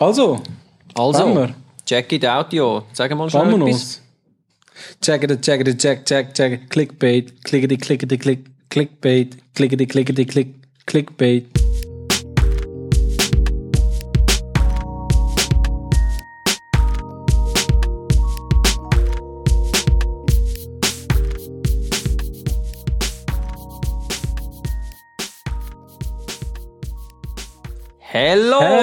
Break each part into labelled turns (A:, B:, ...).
A: Also,
B: Also, check it out, ja. Sag mal schnell
A: fahren wir
B: etwas.
A: Check it, check it, check, check, check. Clickbait, klickety, klickety, klick, clickbait, klickety, klickety, klick, clickbait.
B: Hello!
A: Hello!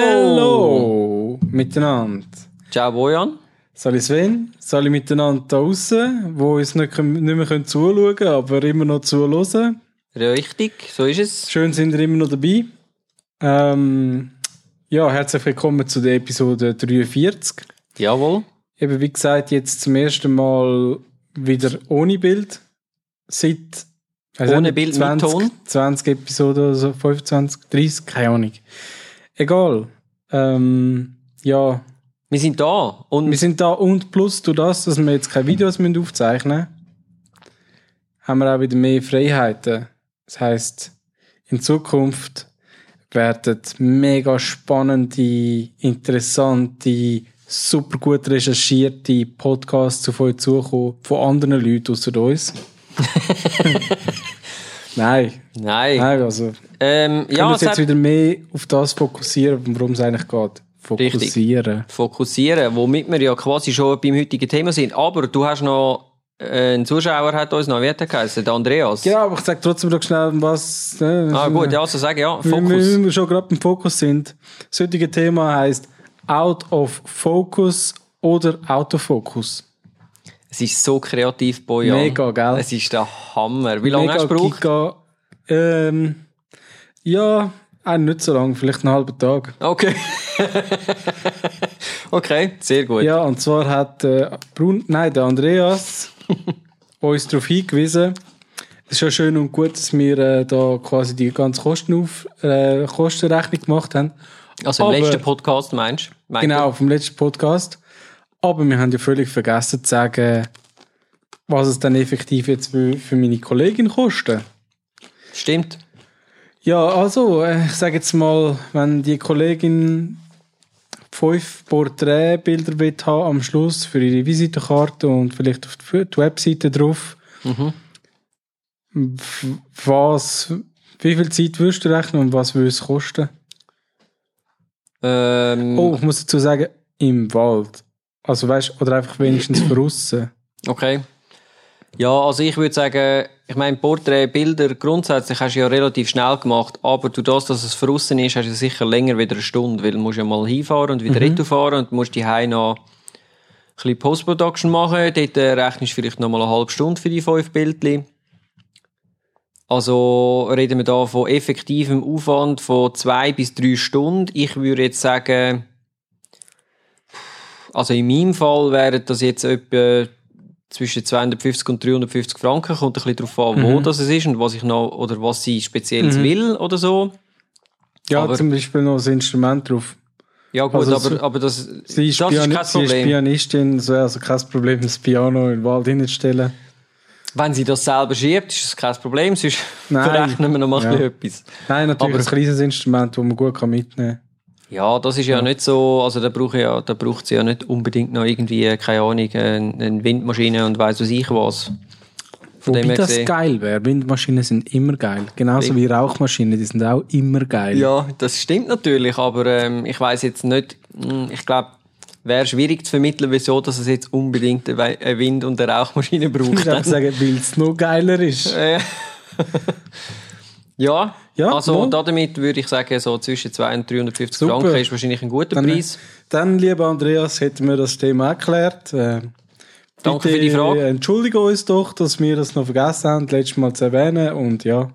A: Miteinander.
B: Ciao, Bojan.
A: Sali Sven, Sali miteinander da draussen, wo uns nicht, nicht mehr können zuschauen können, aber immer noch zuhören.
B: Richtig, so ist es.
A: Schön sind ihr immer noch dabei. Ähm, ja, herzlich willkommen zu der Episode 43.
B: Jawohl.
A: Eben wie gesagt, jetzt zum ersten Mal wieder ohne Bild. Seit weiss
B: Ohne Bild, mit
A: 20,
B: Ton?
A: 20 Episoden oder so, 25, 30, keine Ahnung. Egal. Ähm, ja,
B: Wir sind da. Und
A: wir sind da und plus durch das, dass wir jetzt keine Videos müssen aufzeichnen haben wir auch wieder mehr Freiheiten. Das heißt, in Zukunft werden mega spannende, interessante, super gut recherchierte Podcasts auf euch zukommen von anderen Leuten außer uns. Nein,
B: Nein.
A: nein, also
B: Ähm,
A: wir
B: ja,
A: uns jetzt
B: hat
A: wieder mehr auf das fokussieren, worum es eigentlich geht. Fokussieren.
B: fokussieren, womit wir ja quasi schon beim heutigen Thema sind. Aber du hast noch, äh, ein Zuschauer hat uns noch Werte geheißen, der Andreas.
A: Ja, aber ich sag trotzdem noch schnell, was. Ne,
B: Ah, gut, ja, also sag ja,
A: Wenn
B: Fokus.
A: wir, wenn wir schon gerade im Fokus sind. Das heutige Thema heißt Out of Focus oder Autofocus.
B: Es ist so kreativ, Bojan.
A: Mega, gell?
B: Es ist der Hammer. Wie lange
A: Mega
B: hast du gebraucht?
A: Giga. Ähm, ja, auch nicht so lange, vielleicht einen halben Tag.
B: Okay. okay, sehr gut.
A: Ja, und zwar hat äh, Brun, nein, der Andreas uns darauf hingewiesen, es ist ja schön und gut, dass wir äh, da quasi die ganze Kostenauf, äh, Kostenrechnung gemacht haben.
B: Also im
A: Aber-
B: letzten Podcast meinst du?
A: Genau, vom letzten Podcast. Aber wir haben ja völlig vergessen zu sagen, was es dann effektiv jetzt für, für meine Kollegin kostet.
B: Stimmt.
A: Ja, also, äh, ich sage jetzt mal, wenn die Kollegin fünf Porträtbilder will haben am Schluss für ihre Visitenkarte und vielleicht auf die Webseite drauf, w- was, wie viel Zeit würdest du rechnen und was würde es kosten?
B: Ähm,
A: Oh, ich muss dazu sagen, im Wald. Also weißt oder einfach wenigstens draussen.
B: Okay. Ja, also ich würde sagen, ich meine, Porträtbilder grundsätzlich hast du ja relativ schnell gemacht, aber du das, dass es draussen ist, hast du sicher länger wieder eine Stunde, weil du musst ja mal hinfahren und wieder retour fahren und musst die noch ein bisschen Post-Production machen. Dort äh, rechnest du vielleicht noch mal eine halbe Stunde für die fünf Bildchen. Also reden wir da von effektivem Aufwand von zwei bis drei Stunden. Ich würde jetzt sagen, also in meinem Fall wären das jetzt etwa zwischen 250 und 350 Franken. Kommt ein bisschen darauf an,
A: Mhm.
B: wo das es ist und was ich noch, oder was sie speziell will oder so.
A: Ja,
B: Aber-
A: zum Beispiel noch das Instrument drauf.
B: Ja gut,
A: Also
B: aber,
A: so-
B: aber das,
A: Sie ist,
B: das ist
A: Piani
B: kein
A: sie ist
B: Problem.
A: Pianistin, wäre also kein Problem, das Piano in den Wald hinzustellen.
B: Wenn sie das selber schiebt, ist das kein Problem, sonst
A: Nein.
B: verrechnen wir noch mal
A: Ja.
B: etwas.
A: Nein, natürlich
B: Aber-
A: ein kleines Instrument, das man gut mitnehmen kann.
B: Ja, das ist ja, nicht so, also da braucht ja, da braucht sie ja nicht unbedingt noch irgendwie, keine Ahnung, eine eine Windmaschine und weiss was ich was. Von
A: Wobei das
B: gesehen.
A: geil wäre. Windmaschinen sind immer geil. Genauso wie Rauchmaschinen, die sind auch immer geil.
B: Ja, das stimmt natürlich, aber ähm, ich weiß jetzt nicht, mh, ich glaube, wäre schwierig zu vermitteln, wieso dass es jetzt unbedingt eine Wind- und eine Rauchmaschine
A: Ich
B: braucht.
A: würde sagen, weil es noch geiler ist.
B: Äh, ja,
A: Ja,
B: also
A: mal.
B: damit würde ich sagen, so zwischen 200 und 350
A: Super.
B: Franken ist wahrscheinlich ein guter
A: Dann,
B: Preis.
A: dann, lieber Andreas, hätten wir das Thema erklärt. Äh,
B: Danke
A: bitte
B: für die Frage.
A: Entschuldige uns doch, dass wir das noch vergessen haben, das letzte Mal zu erwähnen. Und ja,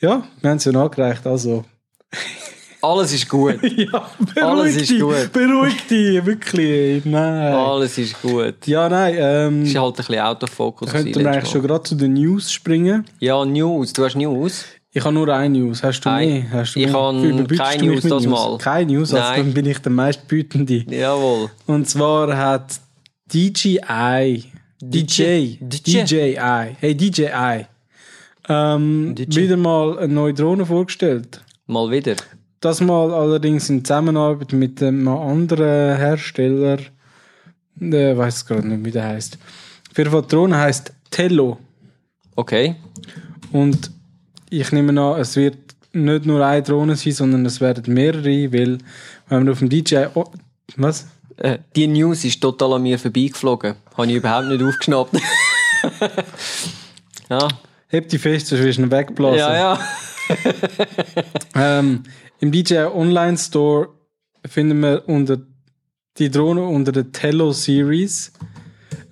A: ja, wir haben es ja nachgereicht. Also,
B: Alles ist gut.
A: ja,
B: Alles
A: beruhig
B: ist
A: dich,
B: gut.
A: beruhig dich, wirklich. Nein.
B: Alles ist gut.
A: Ja, nein, ähm,
B: Ist halt ein bisschen Autofokus.
A: könnten wir eigentlich schon gerade zu den News springen.
B: Ja, News. Du hast News.
A: Ich habe nur eine News. Hast du
B: Nein,
A: mehr? Hast du
B: ich habe keine News das Mal.
A: Keine News, also
B: Nein.
A: dann bin ich der meistbietende.
B: Jawohl.
A: Und zwar hat DJI, DJ,
B: DJ.
A: DJI, hey DJI, ähm,
B: DJ.
A: wieder mal eine neue Drohne vorgestellt.
B: Mal wieder.
A: Das mal allerdings in Zusammenarbeit mit einem anderen Hersteller. Ich weiß gerade nicht, wie der heißt. Die Drohne heisst Tello.
B: Okay.
A: Und ich nehme an, es wird nicht nur eine Drohne sein, sondern es werden mehrere, weil wenn man auf dem DJI... Oh, was?
B: Äh, die News ist total an mir vorbeigeflogen. Habe ich überhaupt nicht aufgeschnappt. ja.
A: Heb die fest, sonst wirst du ihn wegblasen.
B: Ja, ja.
A: Ähm, Im DJI Online Store finden wir unter die Drohne unter der Tello Series.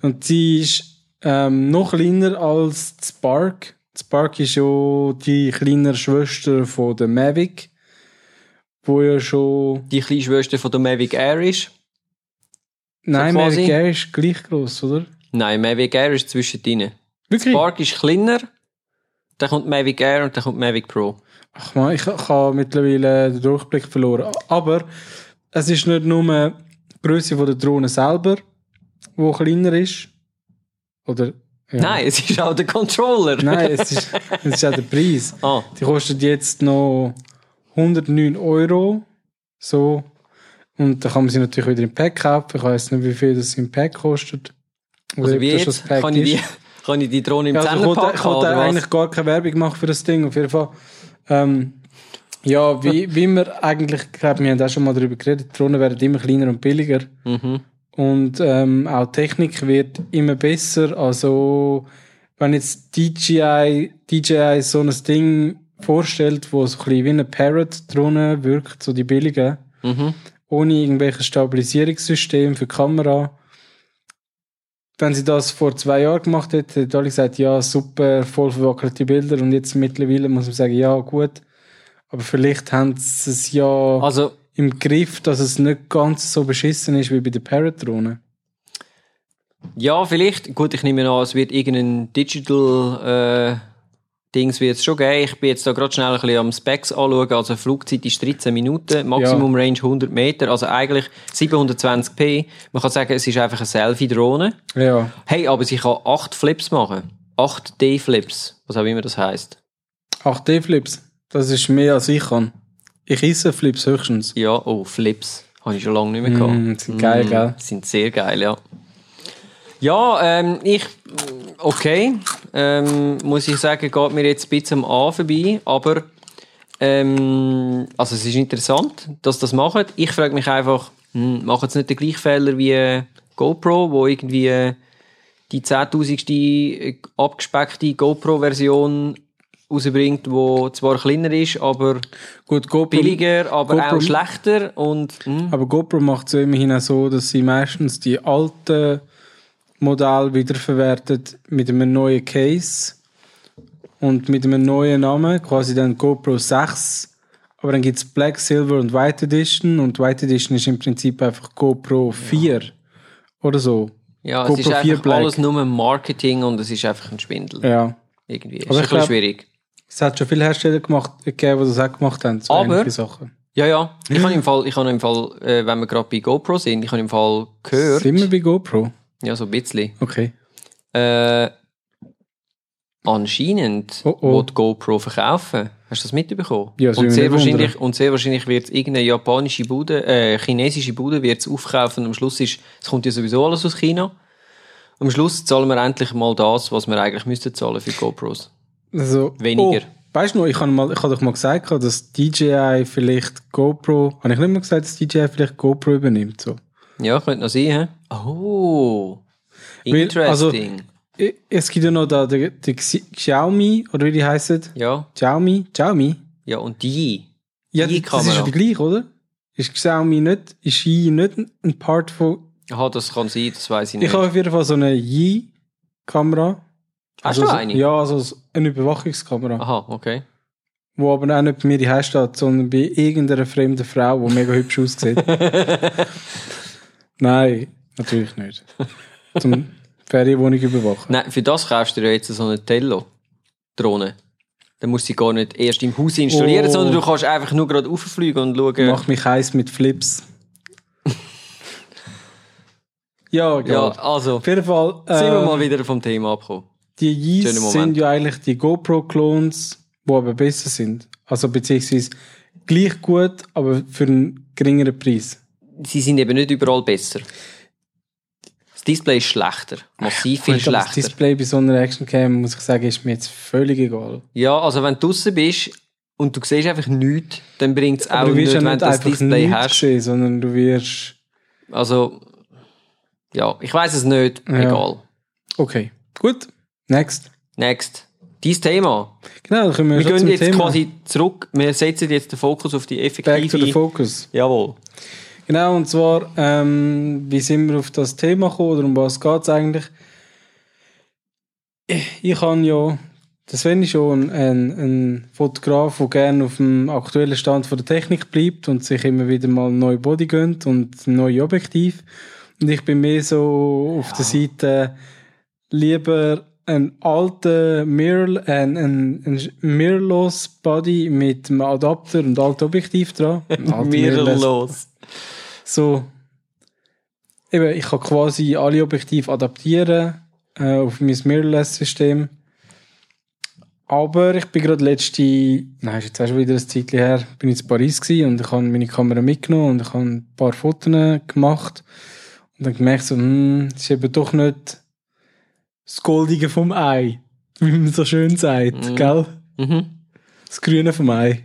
A: Und sie ist ähm, noch kleiner als die Spark. Die Spark ist ja die kleinere Schwester von der Mavic, wo ja schon...
B: Die kleine Schwester von der Mavic Air ist.
A: Nein,
B: quasi?
A: Mavic Air ist gleich groß, oder?
B: Nein, Mavic Air ist zwischendrin.
A: Wirklich?
B: Spark ist kleiner. Dann kommt Mavic Air und dann kommt Mavic Pro.
A: Ach man, ich, ich habe mittlerweile den Durchblick verloren. Aber es ist nicht nur die Größe der Drohne selber, wo kleiner ist. Oder... ja.
B: Nein, es ist auch der Controller.
A: Nein, es ist, es ist auch der Preis.
B: Ah,
A: Die kostet jetzt noch 109 Euro. So. Und da kann man sie natürlich wieder im Pack kaufen. Ich weiß nicht, wie viel das im Pack kostet. Oder
B: also wie jetzt?
A: das Pack
B: Kann ich, die, kann ich die Drohne im
A: Ja, also ich wollte,
B: Zehnerpack
A: ich wollte eigentlich gar keine Werbung machen für das Ding. Auf jeden Fall. Ähm, ja, wie, wie wir eigentlich, ich glaube, wir haben auch schon mal darüber geredet, Drohnen werden immer kleiner und billiger.
B: Mhm.
A: Und ähm, auch Technik wird immer besser. Also, wenn jetzt DJI, DJI so ein Ding vorstellt, wo so ein bisschen wie eine Parrot-Drohne wirkt, so die billigen,
B: Mhm.
A: ohne irgendwelches Stabilisierungssystem für die Kamera. Wenn sie das vor zwei Jahren gemacht hätte, hätte alle gesagt, ja, super, voll verwackelte Bilder. Und jetzt mittlerweile muss man sagen, ja, gut. Aber vielleicht haben sie es ja
B: Also,
A: im Griff, dass es nicht ganz so beschissen ist wie bei der Parrot-Drohne.
B: ja, vielleicht. Gut, ich nehme an, es wird irgendein Digital äh, Dings wird es schon geben. Ich bin jetzt da gerade schnell ein bisschen am Specs anschauen. Also Flugzeit ist 13 Minuten, Maximum Range 100 Meter, also eigentlich 720p. Man kann sagen, es ist einfach eine Selfie-Drohne.
A: Ja.
B: Hey, aber sie kann 8 Flips machen. 8 D-Flips, was auch immer das heißt.
A: 8D-Flips. Das ist mehr als ich kann. Ich esse Flips höchstens.
B: Ja, oh, Flips. Habe ich schon lange nicht mehr gehabt.
A: Mm, sind geil, gell?
B: Sind sehr geil, ja. Ja, ähm, ich, okay, ähm, muss ich sagen, geht mir jetzt ein bisschen am A vorbei, aber, ähm, also es ist interessant, dass das machen. Ich frage mich einfach, hm, machen sie nicht den gleichen Fehler wie äh, GoPro, wo irgendwie äh, die 10.000. abgespeckte GoPro-Version rausbringt, wo zwar kleiner ist, aber
A: Gut, GoPro,
B: billiger, aber
A: GoPro-
B: auch schlechter und, hm,
A: aber GoPro macht es ja immerhin auch so, dass sie meistens die alten Modelle wiederverwertet mit einem neuen Case und mit einem neuen Namen, quasi dann GoPro 6. Aber dann gibt's Black, Silver und White Edition und White Edition ist im Prinzip einfach GoPro 4 oder so.
B: Ja, es
A: GoPro
B: ist
A: 4
B: einfach
A: Black.
B: alles nur Marketing und es ist einfach ein Schwindel.
A: Ja.
B: Irgendwie. Ist
A: Aber
B: ein
A: ich
B: bisschen schwierig.
A: Es hat schon viele Hersteller gemacht, gegeben, die das auch gemacht haben, so
B: Aber-
A: Sachen.
B: Ja, ja. Ich habe im Fall, ich habe im Fall, äh, wenn wir gerade bei GoPro sind, ich habe im Fall gehört,
A: Sind wir bei GoPro?
B: Ja, so ein bisschen,
A: Okay.
B: äh, anscheinend
A: Oh, oh.
B: die GoPro verkaufen. Hast du das mitbekommen?
A: Ja, das
B: und, sehr wahrscheinlich,
A: wundern.
B: und sehr wahrscheinlich wird irgendeine japanische Bude, äh, chinesische Bude wird es aufkaufen und am Schluss ist, es kommt ja sowieso alles aus China. Am Schluss zahlen wir endlich mal das, was wir eigentlich müssten zahlen für GoPros.
A: Also,
B: Weniger.
A: Oh, weißt du noch, ich habe mal, ich habe doch mal gesagt, dass DJI vielleicht GoPro, habe ich nicht mal gesagt, dass DJI vielleicht GoPro übernimmt, so.
B: Ja, könnte noch sein, hä? Oh.
A: Weil, also-
B: Interesting.
A: I- Es gibt ja noch da, die, die Xi- Xiaomi, oder wie die heißen?
B: ja.
A: Xiaomi? Xiaomi?
B: Ja, und die.
A: Ja,
B: Die
A: das ist ja
B: Kamera.
A: die gleiche, oder? Ist Xiaomi nicht, ist Yi nicht ein Part von,
B: Aha, das kann sein, das weiß ich nicht.
A: ich habe auf jeden Fall so eine Yi-Kamera.
B: Hast
A: Also
B: du
A: so-
B: eine?
A: Ja, also eine Überwachungskamera.
B: Aha, okay.
A: Wo aber auch nicht bei mir die steht, sondern bei irgendeiner fremden Frau, die mega hübsch aussieht. Nein, natürlich nicht. Zum Ferienwohnung überwachen.
B: Nein, für das kaufst du dir jetzt so eine Tello-Drohne. Dann musst du sie gar nicht erst im Haus installieren,
A: Oh.
B: sondern du kannst einfach nur gerade rauffliegen und schauen.
A: Mach mich heiß mit Flips. ja,
B: ja,
A: egal.
B: also,
A: Auf jeden Fall.
B: sind wir
A: äh,
B: mal wieder vom Thema abgekommen.
A: Die Yeezys sind ja eigentlich die GoPro-Clones, die aber besser sind. Also beziehungsweise gleich gut, aber für einen geringeren Preis.
B: Sie sind eben nicht überall besser. Das Display ist schlechter. Massiv viel
A: Gut, aber Das
B: schlechter.
A: Display bei so einer Actioncam, muss ich sagen, ist mir jetzt völlig egal.
B: Ja, also wenn du draußen bist und du siehst einfach nichts, dann bringt es auch
A: du wirst
B: nicht,
A: ja
B: wenn
A: nicht
B: du das Display
A: nichts
B: hast.
A: sehen, sondern du wirst...
B: Also, ja, ich weiß es nicht.
A: Ja.
B: Egal.
A: Okay, gut. Next.
B: Next. Dein Thema.
A: Genau, dann kommen wir,
B: Wir gehen jetzt
A: Thema.
B: quasi zurück. Wir setzen jetzt den Fokus auf die
A: Back to the
B: effektive.
A: focus.
B: Jawohl.
A: Genau, und zwar, ähm, wie sind wir auf das Thema gekommen oder um was geht es eigentlich? Ich, ich habe ja, der Sven ist schon ein, ein Fotograf, der gerne auf dem aktuellen Stand von der Technik bleibt und sich immer wieder mal neue Body gönnt und neue Objektiv. Und ich bin mehr so auf der Seite lieber ein alter Mirror, ein, ein, ein mirrorless Body mit einem Adapter und altem Objektiv dran. Mirrorless
B: Mirrorlos.
A: So eben, ich kann quasi alle Objektive adaptieren äh, auf mein Mirrorless-System. Aber ich bin gerade letzte, nein, ist jetzt auch schon wieder ein Zeitchen her, bin ich in Paris gewesen und ich habe meine Kamera mitgenommen und ich habe ein paar Fotos gemacht und dann gemerkt so, hm, das ist eben doch nicht das Goldige vom Ei, wie man so schön sagt,
B: Mhm.
A: gell?
B: Mhm.
A: Das Grüne vom Ei.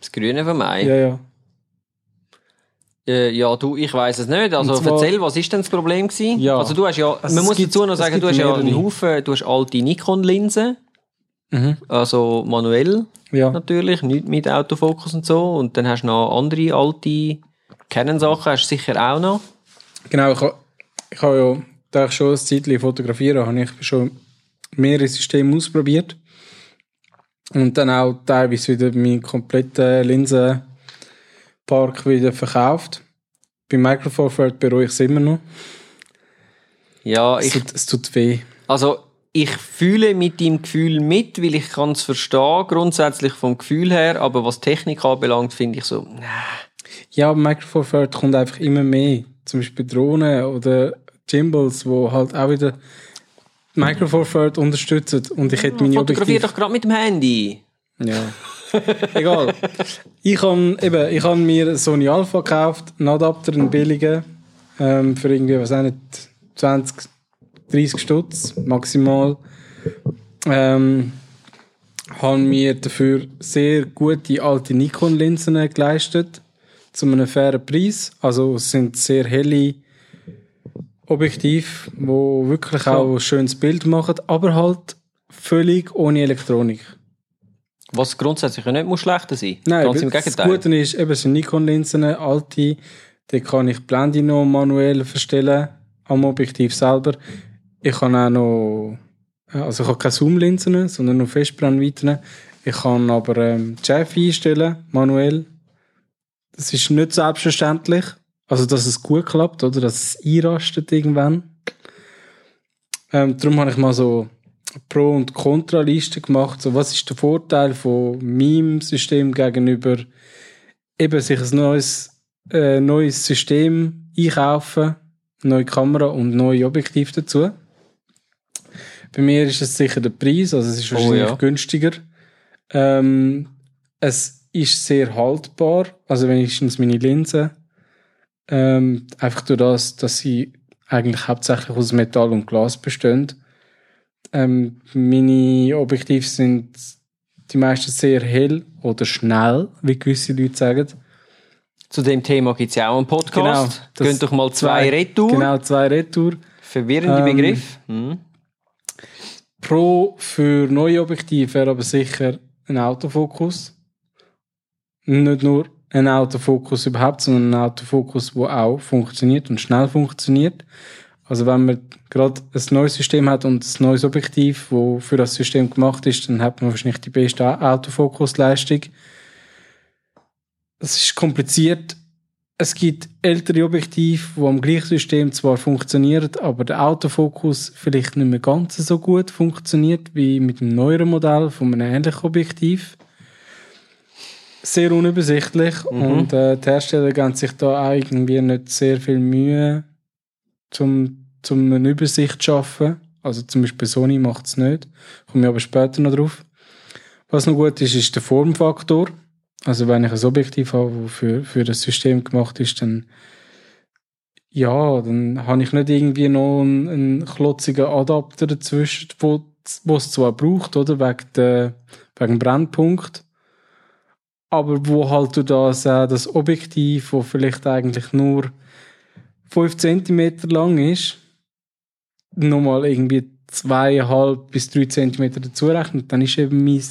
B: Das Grüne von mir.
A: Ja, ja.
B: Äh, ja, du, ich weiß es nicht. Also
A: zwar-
B: erzähl, was ist denn das Problem gewesen?
A: Ja.
B: Also du hast ja, man muss
A: gibt-
B: dazu noch sagen, du hast ja einen. Haufen, du hast alte Nikon-Linsen,
A: Mhm.
B: also manuell
A: Ja.
B: natürlich, nicht mit Autofokus und so. Und dann hast du noch andere alte Canon-Sachen, hast du sicher auch noch.
A: Genau, ich habe ich ha ja, da ich schon ein Zeitchen fotografiere, habe ich schon mehrere Systeme ausprobiert. Und dann auch teilweise wieder meinen kompletten Linsenpark wieder verkauft. Bei Micro Four Third bereue ich es immer noch.
B: Ja,
A: Es
B: ich,
A: tut, es tut weh.
B: also ich fühle mit deinem Gefühl mit, weil ich kann es verstehen, grundsätzlich vom Gefühl her, aber was Technik anbelangt, finde ich so, nah.
A: Ja, aber Micro Four Third kommt einfach immer mehr. Zum Beispiel Drohnen oder Gimbals, wo halt auch wieder Micro Four Third unterstützen. Und ich hätte meine
B: fotografier
A: Objektive
B: doch gerade mit dem Handy.
A: Ja. Egal. Ich habe eben, ich habe mir Sony Alpha gekauft, einen Adapter, einen billigen, ähm, für irgendwie, was auch nicht, 20, 30 Stutz maximal. Ähm, habe mir dafür sehr gute alte Nikon-Linsen geleistet, zu einem fairen Preis. Also es sind sehr helle Objektive, wo wirklich auch ein schönes Bild machen, aber halt völlig ohne Elektronik.
B: Was grundsätzlich ja nicht muss schlechter sein.
A: Nein,
B: Ganz im
A: das
B: Gegenteil.
A: Gute ist, eben es sind Nikon-Linsen, alte, die kann ich Blende noch manuell verstellen am Objektiv selber. Ich kann auch noch, also ich habe keine Zoom-Linsen, sondern nur Festbrennweiten. Ich kann aber ähm, die Schärfe einstellen, manuell. Das ist nicht selbstverständlich. Also, dass es gut klappt, oder? Dass es einrastet irgendwann. Ähm, darum habe ich mal so Pro- und Kontraliste gemacht. So, was ist der Vorteil von meinem System gegenüber eben sich ein neues, äh, neues System einkaufen, neue Kamera und neue Objektiv dazu. Bei mir ist es sicher der Preis, also es ist
B: Oh,
A: wahrscheinlich
B: ja.
A: günstiger. Ähm, es ist sehr haltbar, also wenigstens meine Linse. Ähm, einfach durch das, dass sie eigentlich hauptsächlich aus Metall und Glas bestehen. Ähm, meine Objektive sind die meisten sehr hell oder schnell, wie gewisse Leute sagen.
B: Zu dem Thema gibt es ja auch einen Podcast.
A: das-
B: Gönnt doch mal zwei, Retour.
A: Genau, zwei Retour.
B: Verwirrende
A: Ähm,
B: Begriff. Mhm.
A: Pro für neue Objektive wäre aber sicher ein Autofokus. Nicht nur ein Autofokus überhaupt, sondern ein Autofokus, wo auch funktioniert und schnell funktioniert. Also wenn man gerade ein neues System hat und ein neues Objektiv, wo für das System gemacht ist, dann hat man wahrscheinlich die beste Autofokusleistung. Es ist kompliziert. Es gibt ältere Objektive, die am gleichen System zwar funktionieren, aber der Autofokus vielleicht nicht mehr ganz so gut funktioniert wie mit dem neueren Modell von einem ähnlichen Objektiv. Sehr unübersichtlich und äh, die Hersteller geben sich da auch irgendwie nicht sehr viel Mühe, zum, zum eine Übersicht zu schaffen. Also zum Beispiel Sony macht es nicht. Komme ich aber später noch drauf. Was noch gut ist, ist der Formfaktor. Also wenn ich ein Objektiv habe, das für, für das System gemacht ist, dann ja, dann habe ich nicht irgendwie noch einen, einen klotzigen Adapter dazwischen, wo, wo es zwar braucht, oder? Wegen, der, wegen dem Brennpunkt. Aber wo halt du das, äh, das Objektiv, wo vielleicht eigentlich nur 5 cm lang ist, nochmal irgendwie zweieinhalb bis drei Zentimeter dazu rechnet, dann ist eben mein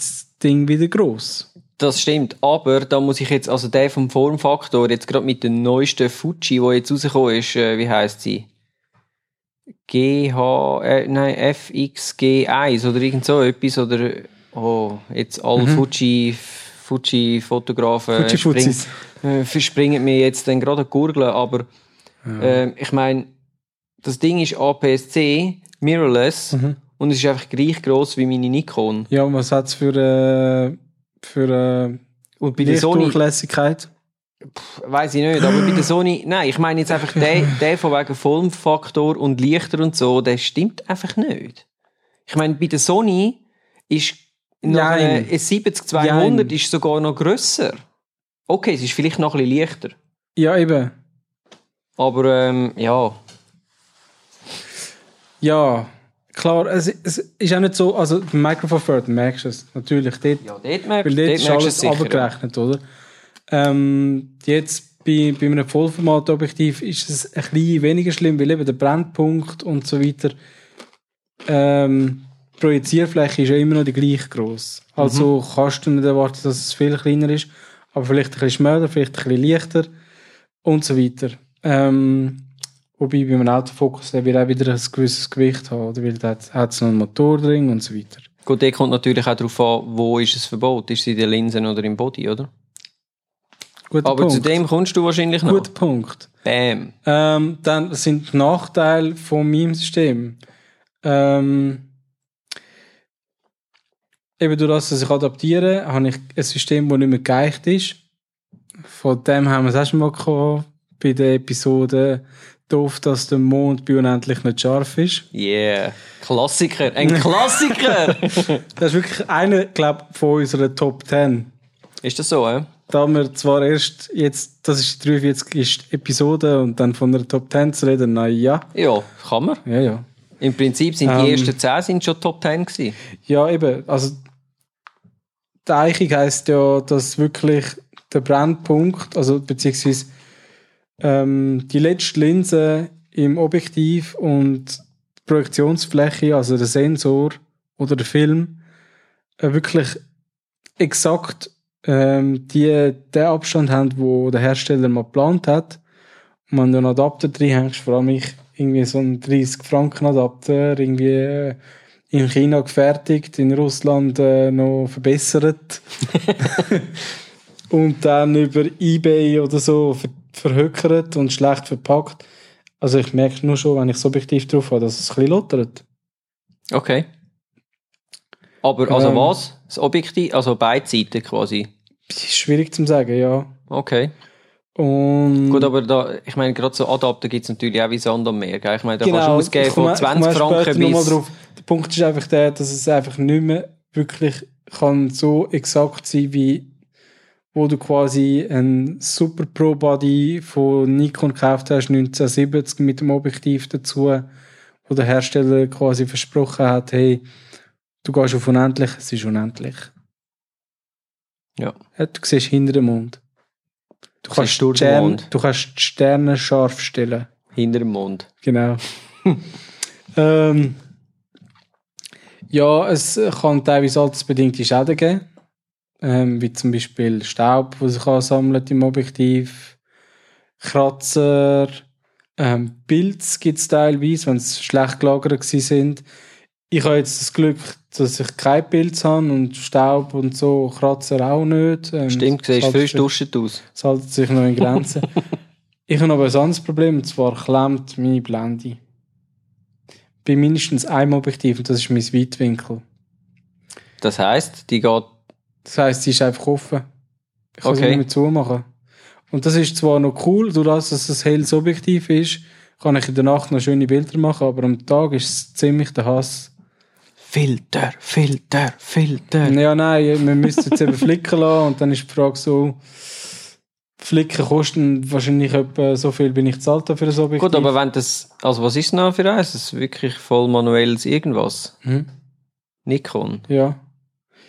A: Ding wieder gross.
B: Das stimmt, aber da muss ich jetzt, also der vom Formfaktor, jetzt gerade mit der neuesten Fuji, wo jetzt rausgekommen ist, äh, wie heißt sie? GH, äh, nein, FXG1 oder irgend so etwas, oder, oh, jetzt alle
A: Mhm.
B: Fuji, Fuji-Fotografen
A: Fuji Fuzis.
B: äh, verspringen mir jetzt dann gerade an die Ähm, ich meine, das Ding ist APS-C, mirrorless,
A: Mhm.
B: und es ist einfach gleich groß wie meine Nikon.
A: Ja, und was hat es für, äh, für äh,
B: Und bei der Sony,
A: Lichtdurchlässigkeit?
B: weiß ich nicht, aber bei der Sony, nein, ich meine jetzt einfach, der, der von wegen Formfaktor und Lichter und so, der stimmt einfach nicht. Ich meine, bei der Sony ist noch
A: Nein.
B: eine 70-200 ist sogar noch grösser. Okay, es ist vielleicht noch ein bisschen leichter.
A: Ja, eben.
B: Aber ähm, ja,
A: Ja, klar, es, es ist auch nicht so, also beim Micro Four Third merkst du es natürlich, dort,
B: ja dort merkst,
A: weil dort
B: dort
A: ist alles abgerechnet, oder? Ähm, jetzt bei, bei einem Vollformatobjektiv ist es ein bisschen weniger schlimm, weil eben der Brennpunkt und so weiter ähm, die Projizierfläche ist ja immer noch die gleich groß. Also
B: Mhm.
A: kannst du nicht erwarten, dass es viel kleiner ist, aber vielleicht ein bisschen schmäler, vielleicht ein bisschen leichter und so weiter. Ähm, wobei bei einem Autofokus der wird auch wieder ein gewisses Gewicht haben, oder? weil da hat es noch einen Motor drin und so weiter.
B: Gut, der kommt natürlich auch darauf an, wo ist es Verbot. Ist es in den Linsen oder im Body, oder?
A: Guter
B: Aber
A: Punkt.
B: zu dem kommst du wahrscheinlich noch.
A: Guter Punkt.
B: Bam.
A: Ähm, dann sind die Nachteile von meinem System. Ähm, eben durch das, dass ich adaptiere, habe ich ein System, das nicht mehr geeicht ist. Von dem haben wir es auch schon mal gehabt, bei der Episode doof, dass der Mond bei unendlich nicht scharf ist.
B: Yeah. Klassiker. Ein Klassiker.
A: Das ist wirklich einer, glaube ich, von unseren Top 10.
B: ist das so, äh?
A: Da wir zwar erst jetzt, das ist die 43. Episode und dann von der Top 10 zu reden, na ja.
B: Ja, kann man.
A: Ja, ja.
B: Im Prinzip sind
A: Ähm.
B: die ersten 10 sind schon Top 10 gewesen.
A: Ja, eben. Also, die Eichung heisst ja, dass wirklich der Brennpunkt, also beziehungsweise ähm, die letzte Linse im Objektiv und die Projektionsfläche, also der Sensor oder der Film, äh, wirklich exakt ähm, die, den Abstand haben, wo der Hersteller mal geplant hat. Und wenn du einen Adapter drin hängst, vor allem ich, irgendwie so einen 30 Franken Adapter, irgendwie äh, in China gefertigt, in Russland äh, noch verbessert und dann über Ebay oder so ver verhökert und schlecht verpackt. Also ich merke nur schon, wenn ich so objektiv drauf habe, dass es ein bisschen lottert.
B: Okay. Aber also
A: Ähm.
B: was? Das Objektiv, also beide Seiten quasi.
A: Ist schwierig zu sagen, ja.
B: Okay.
A: Und
B: Gut, aber da, ich meine, gerade so Adapter gibt es natürlich auch wie Sand am Meer. Gell? Ich meine, da
A: Genau,
B: kannst du ausgeben
A: ich komme-
B: von
A: ich komme
B: 20
A: erst später
B: Franken bis...
A: drauf. Der Punkt ist einfach der, dass es einfach nicht mehr wirklich kann so exakt sein, wie wo du quasi ein Super Pro Body von Nikon gekauft hast, 1970 mit dem Objektiv dazu, wo der Hersteller quasi versprochen hat, hey, du gehst auf unendlich, es ist unendlich.
B: Ja.
A: Ja, Du siehst hinter dem Mond. Du
B: Du
A: kannst,
B: durch
A: Stern,
B: Mond.
A: du kannst die Sterne scharf stellen.
B: Hinter dem Mond.
A: Genau. ähm, ja, es kann teilweise altersbedingte Schäden geben. Ähm, wie zum Beispiel Staub, der sich ansammelt im Objektiv, Kratzer, ähm, Pilze gibt es teilweise, wenn sie schlecht gelagert sind. Ich habe jetzt das Glück, dass ich kein Pilz habe und Staub und so, Kratzer auch nicht. Ähm,
B: Stimmt, du
A: es
B: siehst
A: sich-
B: duschend aus.
A: es hält sich noch in Grenzen. ich habe aber ein anderes Problem, und zwar klemmt meine Blende. Bei mindestens einem Objektiv, und das ist mein Weitwinkel.
B: Das heisst, die geht...
A: Das heisst, sie ist einfach offen. Ich kann sie
B: Okay.
A: nicht mehr zumachen. Und das ist zwar noch cool, durch das, dass es ein helles Objektiv ist, kann ich in der Nacht noch schöne Bilder machen, aber am Tag ist es ziemlich der Hass.
B: Filter, Filter, Filter.
A: Ja, nein, wir müssen jetzt eben flicken lassen und dann ist die Frage so, Flicken kosten wahrscheinlich etwa so viel, wie ich zahlt für das Objektiv.
B: Gut, aber wenn das, also was ist noch für eins? Das ist wirklich voll manuelles irgendwas.
A: Mhm.
B: Nikon.
A: Ja.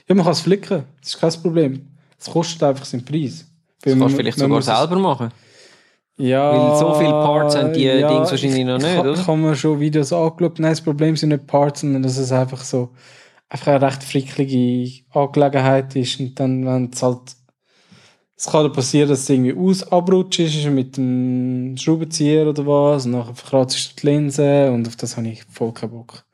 A: Ja, man kann es flicken, das ist kein Problem. Es kostet einfach seinen Preis.
B: Das kannst du vielleicht sogar selber machen.
A: Ja,
B: Weil so viele Parts haben die
A: ja,
B: Dings wahrscheinlich noch
A: ich-
B: nicht,
A: ich,
B: oder?
A: Ich habe mir schon Videos angeschaut. Nein, das Problem sind nicht Parts, sondern dass es einfach so einfach eine recht fricklige Angelegenheit ist. Und dann, wenn es halt es kann dann passieren, dass es irgendwie aus abrutscht ist mit dem Schraubenzieher oder was. Und dann verkratzt du die Linse und auf das habe ich voll keinen Bock.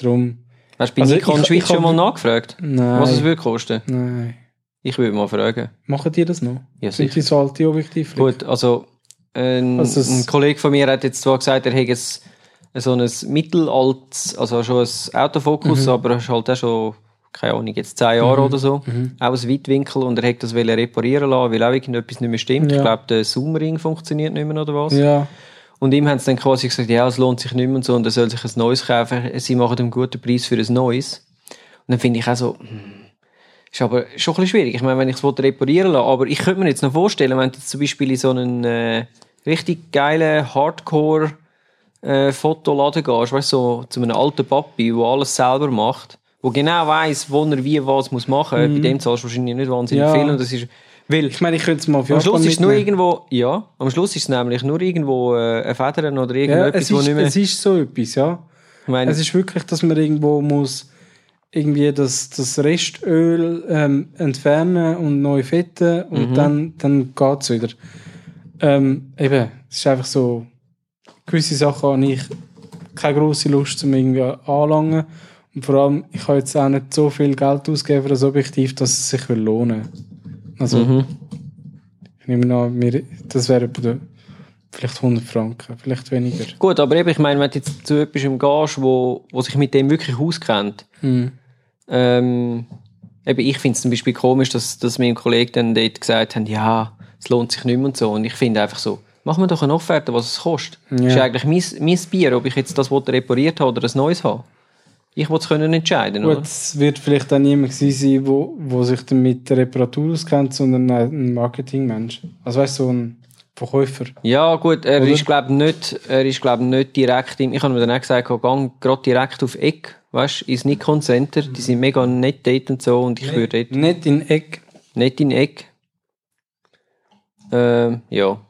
A: Darum,
B: Hast du bei
A: Also
B: Nikon
A: ich-
B: Schweiz
A: ich
B: schon
A: hab-
B: mal nachgefragt?
A: nein.
B: Was es würde kosten?
A: Nein.
B: Ich würde mal fragen.
A: Machen die das noch?
B: Ja,
A: Sind
B: sicher.
A: die so alte Objektive?
B: Gut, also ein,
A: Also
B: ein Kollege von mir hat jetzt zwar gesagt, er hätte ein, so ein mittelaltes, also schon ein Autofokus,
A: Mhm.
B: aber er ist halt auch schon, keine Ahnung, jetzt zehn Jahre oder so,
A: Mhm.
B: auch ein Weitwinkel und er hätte das reparieren lassen, weil auch irgendetwas nicht mehr stimmt.
A: Ja.
B: Ich glaube, der Zoomring funktioniert nicht mehr oder was.
A: Ja.
B: Und ihm haben sie dann quasi gesagt, ja, es lohnt sich nicht mehr und so, und er soll sich ein neues kaufen. Sie machen einen guten Preis für ein neues. Und dann finde ich auch so, hm, ist aber schon ein bisschen schwierig. Ich meine, wenn ich es reparieren lasse, aber ich könnte mir jetzt noch vorstellen, wenn du jetzt zum Beispiel in so einen äh, richtig geilen Hardcore äh, Fotoladen gehst, weißt so zu einem alten Papi, der alles selber macht, wo genau weiss, wo er wie was muss machen muss, bei dem zahlst du wahrscheinlich nicht wahnsinnig
A: Ja.
B: viel. Und das ist, weil
A: Ich meine, ich könnte es mal für
B: am Schluss
A: Japan
B: ist es nur irgendwo, ja, am Schluss ist es nämlich nur irgendwo äh, ein Federn oder
A: Ja,
B: irgendetwas,
A: es
B: wo
A: ist,
B: nicht mehr.
A: es ist so etwas, ja.
B: ich meine,
A: Es ist wirklich, dass man irgendwo muss irgendwie das, das Restöl ähm, entfernen und neu fetten und
B: Mhm.
A: dann, dann geht's wieder. Ähm, eben, es ist einfach so, gewisse Sachen habe ich keine grosse Lust um irgendwie anlangen. Und vor allem, ich habe jetzt auch nicht so viel Geld ausgegeben für das Objektiv, dass es sich will lohnen Also,
B: Mhm.
A: ich nehme an, mir, das wäre vielleicht 100 Franken, vielleicht weniger.
B: Gut, aber eben, ich meine, wenn du jetzt zu jemandem gehst, wo, wo sich mit dem wirklich auskennt,
A: Hm.
B: ähm, eben, ich finde es zum Beispiel komisch, dass, dass meinem Kollegen dann dort gesagt haben, ja, es lohnt sich nicht mehr und so. Und ich finde einfach so, machen wir doch eine Offerte, was es kostet.
A: Ja.
B: ist eigentlich mein, mein Bier, ob ich jetzt das repariert habe oder ein neues habe. Ich will es können entscheiden,
A: Gut,
B: oder?
A: es wird vielleicht auch niemand sein, wo, wo sich dann mit der Reparatur auskennt, sondern ein Marketingmensch. Also weißt du, so ein Verkäufer.
B: Ja, gut, er
A: Oder?
B: ist, glaube nicht, er ist, glaub nicht direkt im, ich habe mir dann auch gesagt, gang gerade direkt auf Eck, weißt, ins Nikon Center, die sind mega nett dort und so, und ich würde dort
A: Nicht in Eck.
B: nicht in Eck. Ähm, ja.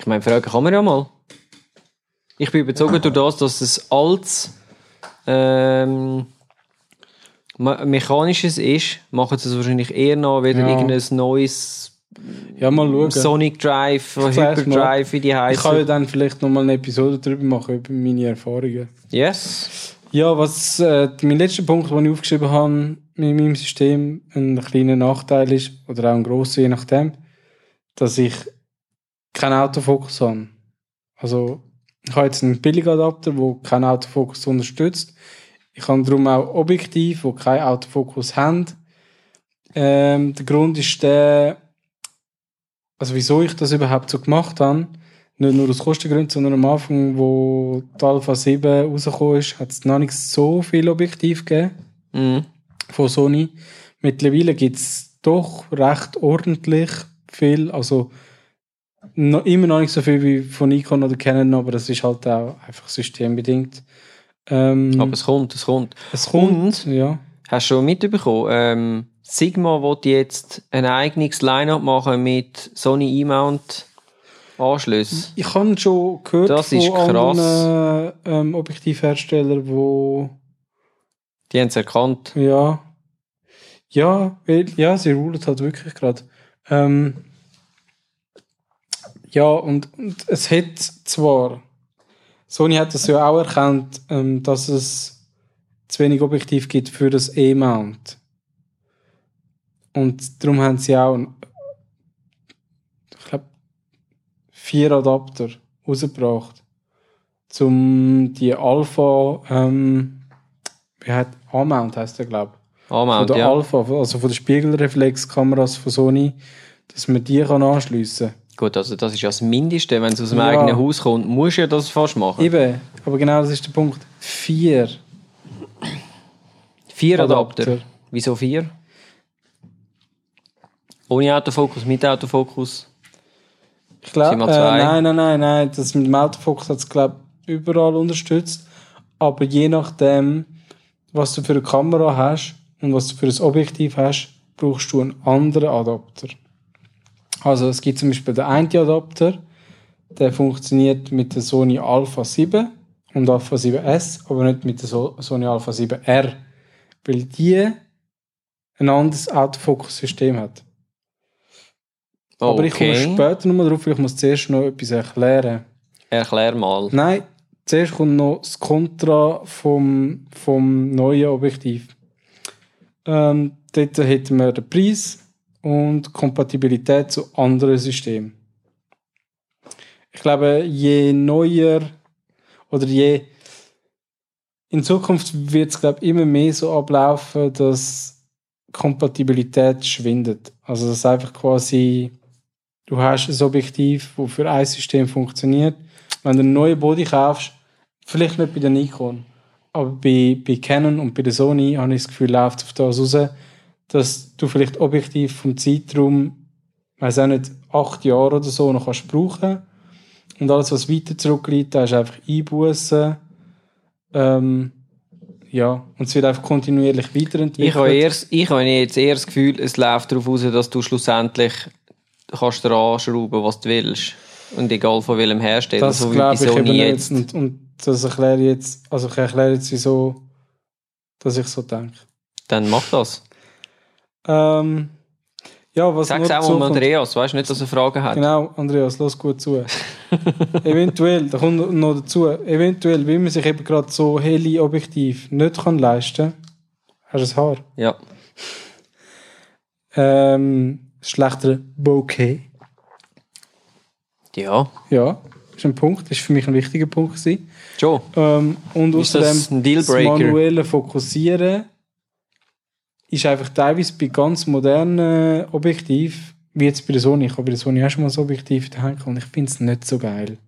B: Ich meine, fragen kann man ja mal. Ich bin überzeugt durch das, dass es als ähm, me- mechanisches ist, machen sie es wahrscheinlich eher noch wieder
A: Ja.
B: irgendein neues
A: Ja, mal schauen.
B: Sonic Drive, Hyperdrive, wie die
A: ich kann ja
B: heißen.
A: dann vielleicht nochmal eine Episode darüber machen, über meine Erfahrungen.
B: Yes.
A: Ja, was äh, mein letzter Punkt, den ich aufgeschrieben habe mit meinem System, ein kleiner Nachteil ist, oder auch ein grosser, je nachdem, dass ich keinen Autofokus habe. Also, ich habe jetzt einen Billigadapter, der keinen Autofokus unterstützt. Ich habe darum auch Objektive, die keinen Autofokus haben. Ähm, der Grund ist der, also wieso ich das überhaupt so gemacht habe, nicht nur aus Kostengründen, sondern am Anfang, wo die Alpha 7 rausgekommen ist, hat es noch nicht so viel Objektiv gegeben
B: Mhm.
A: von Sony. Mittlerweile gibt es doch recht ordentlich viel, also noch, immer noch nicht so viel wie von Nikon oder Canon, aber das ist halt auch einfach systembedingt. Ähm,
B: Aber es kommt, es kommt.
A: es kommt, ja.
B: Hast du schon mitbekommen? Ähm, Sigma will jetzt ein eigenes Line-Up machen mit Sony E-Mount Anschlüssen.
A: Ich habe schon gehört
B: Das
A: von
B: ist krass.
A: anderen ähm, Objektivherstellern, wo
B: Die haben es erkannt.
A: Ja. Ja, weil, ja, sie rulen halt wirklich gerade. Ähm, ja, und, und es hat zwar, Sony hat das ja auch erkannt, ähm, dass es zu wenig Objektiv gibt für das E-Mount. Und darum haben sie auch, ich glaube, vier Adapter rausgebracht, zum die Alpha, ähm, wie heißt, A-Mount heißt der, glaube ich von
B: Anmount,
A: der
B: ja.
A: Alpha, also von den Spiegelreflexkameras von Sony, dass man die kann anschliessen
B: Gut, also das ist ja das Mindeste. Wenn es aus dem
A: Ja.
B: eigenen Haus kommt, musst du ja das fast machen.
A: Eben, aber genau das ist der Punkt. Vier.
B: Vier Adapter. Wieso vier? Ohne Autofokus, mit Autofokus?
A: Ich glaube, äh, nein, nein, nein, nein, das mit dem Autofokus hat es, glaube überall unterstützt. Aber je nachdem, was du für eine Kamera hast und was du für ein Objektiv hast, brauchst du einen anderen Adapter. Also es gibt zum Beispiel den einen Adapter, der funktioniert mit der Sony Alpha 7 und Alpha 7S, aber nicht mit der So- Sony Alpha 7R, weil die ein anderes Autofokus-System hat. Aber ich komme später nochmal drauf, weil ich muss zuerst noch etwas erklären.
B: Erklär mal.
A: Nein, zuerst kommt noch das Kontra vom, vom neuen Objektiv. Ähm, dort hätten wir den Preis und Kompatibilität zu anderen Systemen. Ich glaube, je neuer oder je in Zukunft wird es glaube ich, immer mehr so ablaufen, dass Kompatibilität schwindet. Also dass einfach quasi du hast ein Objektiv, das für ein System funktioniert. Wenn du einen neuen Body kaufst, vielleicht nicht bei der Nikon, aber bei, bei Canon und bei der Sony habe ich das Gefühl, läuft es auf das raus, dass du vielleicht Objektiv vom Zeitraum, weiß auch nicht, acht Jahre oder so noch kannst brauchen. Und alles, was weiter zurückliegt, da ist einfach Einbußen. Ähm, ja, und es wird einfach kontinuierlich weiterentwickelt.
B: Ich habe, erst, ich habe jetzt eher das Gefühl, es läuft darauf aus, dass du schlussendlich kannst dir anschrauben, was du willst. Und egal von welchem Hersteller,
A: Das
B: so
A: glaube ich eben
B: Sony
A: nicht.
B: jetzt.
A: Und, und das erkläre ich jetzt, also ich erkläre jetzt, wieso, dass ich so denke.
B: Dann mach das.
A: Ähm, ja, was
B: Sag's auch
A: kommt-
B: Andreas, weißt du nicht, dass er Fragen hat?
A: Genau, Andreas, los gut zu. eventuell, da kommt noch dazu, eventuell, weil man sich eben gerade so helle Objektiv nicht kann leisten kann, hast du ein Haar.
B: Ja.
A: Ähm, schlechtere Bokeh.
B: Ja,
A: Ja, ist ein Punkt, ist für mich ein wichtiger Punkt gewesen.
B: schon.
A: Ähm, und
B: Ist das
A: außerdem
B: Dealbreaker?
A: das manuelle Fokussieren ist einfach teilweise bei ganz modernen Objektiven, wie jetzt bei der Sony, ich habe bei der Sony auch schon mal ein Objektiv daheim und ich finde es nicht so geil.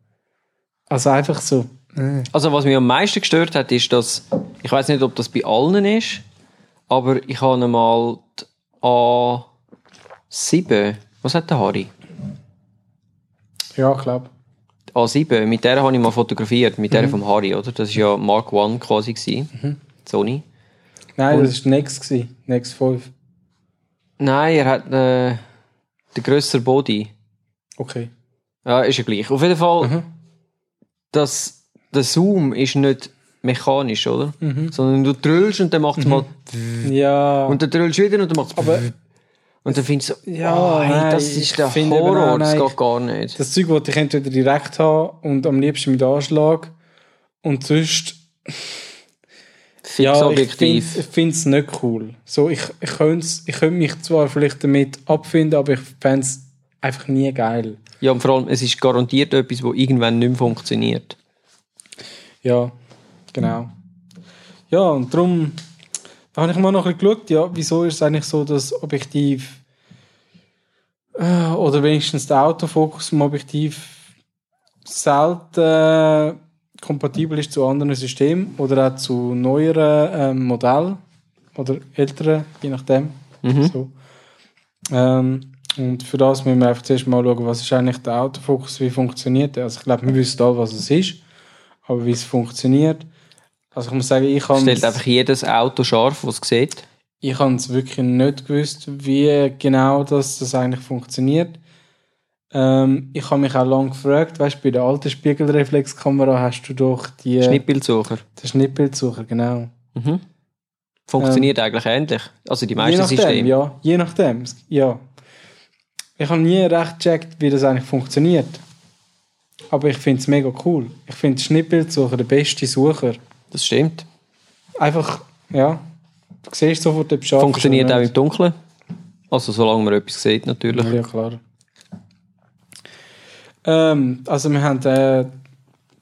A: Also einfach so. äh.
B: Also was mich am meisten gestört hat, ist, dass, ich weiß nicht, ob das bei allen ist, aber ich habe mal die A7, was hat der Harry?
A: Ja, ich glaube.
B: Die A7, mit der habe ich mal fotografiert, mit der vom Harry, oder? Das war ja Mark One quasi, gewesen, Sony.
A: Nein, das war Next. Gewesen. Next 5.
B: Nein, er hat äh, den grösseren Body.
A: Okay.
B: Ja, ist ja gleich. Auf jeden Fall, das, der Zoom ist nicht mechanisch, oder? Sondern du drüllst und dann macht es mal
A: Ja.
B: und dann drüllst du wieder und dann macht es
A: Aber-
B: und dann findest du so,
A: Ja,
B: oh, hey, das ist der
A: eben auch,
B: Horror, das geht gar nicht.
A: das Zeug wollte ich entweder direkt haben und am liebsten mit Anschlag. Und sonst
B: Fix
A: Ja, ich
B: Objektiv.
A: finde es nicht cool. So, ich, ich könnte ich könnt mich zwar vielleicht damit abfinden, aber ich fände es einfach nie geil.
B: Ja, und vor allem, es ist garantiert etwas, das irgendwann nicht mehr funktioniert.
A: Ja, genau. Ja, und darum da habe ich mal noch ein bisschen geschaut, ja, wieso ist es eigentlich so, dass Objektiv äh, oder wenigstens der Autofokus im Objektiv selten kompatibel ist zu anderen Systemen oder auch zu neueren ähm, Modellen oder älteren, je nachdem. So. Ähm, und für das müssen wir einfach zuerst mal schauen, was ist eigentlich der Autofokus, wie funktioniert der. Also ich glaube, wir wissen alle, was es ist, aber wie es funktioniert. Also ich muss sagen, ich habe
B: Stellt einfach jedes Auto scharf, was es sieht.
A: ich habe es wirklich nicht gewusst, wie genau das, das eigentlich funktioniert. Ähm, ich habe mich auch lange gefragt, weißt du, bei der alten Spiegelreflexkamera hast du doch die
B: Schnittbildsucher.
A: den Schnittbildsucher, genau.
B: Funktioniert eigentlich ähnlich. Also die
A: Ähm, Je
B: meisten
A: nachdem,
B: Systeme.
A: ja, je nachdem, ja. Ich habe nie recht gecheckt, wie das eigentlich funktioniert. Aber ich finde es mega cool. Ich finde Schnittbildsucher der beste Sucher.
B: Das stimmt.
A: Einfach, ja, du siehst sofort, ob es
B: Funktioniert auch im Dunkeln. Also solange man etwas sieht, natürlich.
A: Ja, klar. Ähm, also wir haben äh,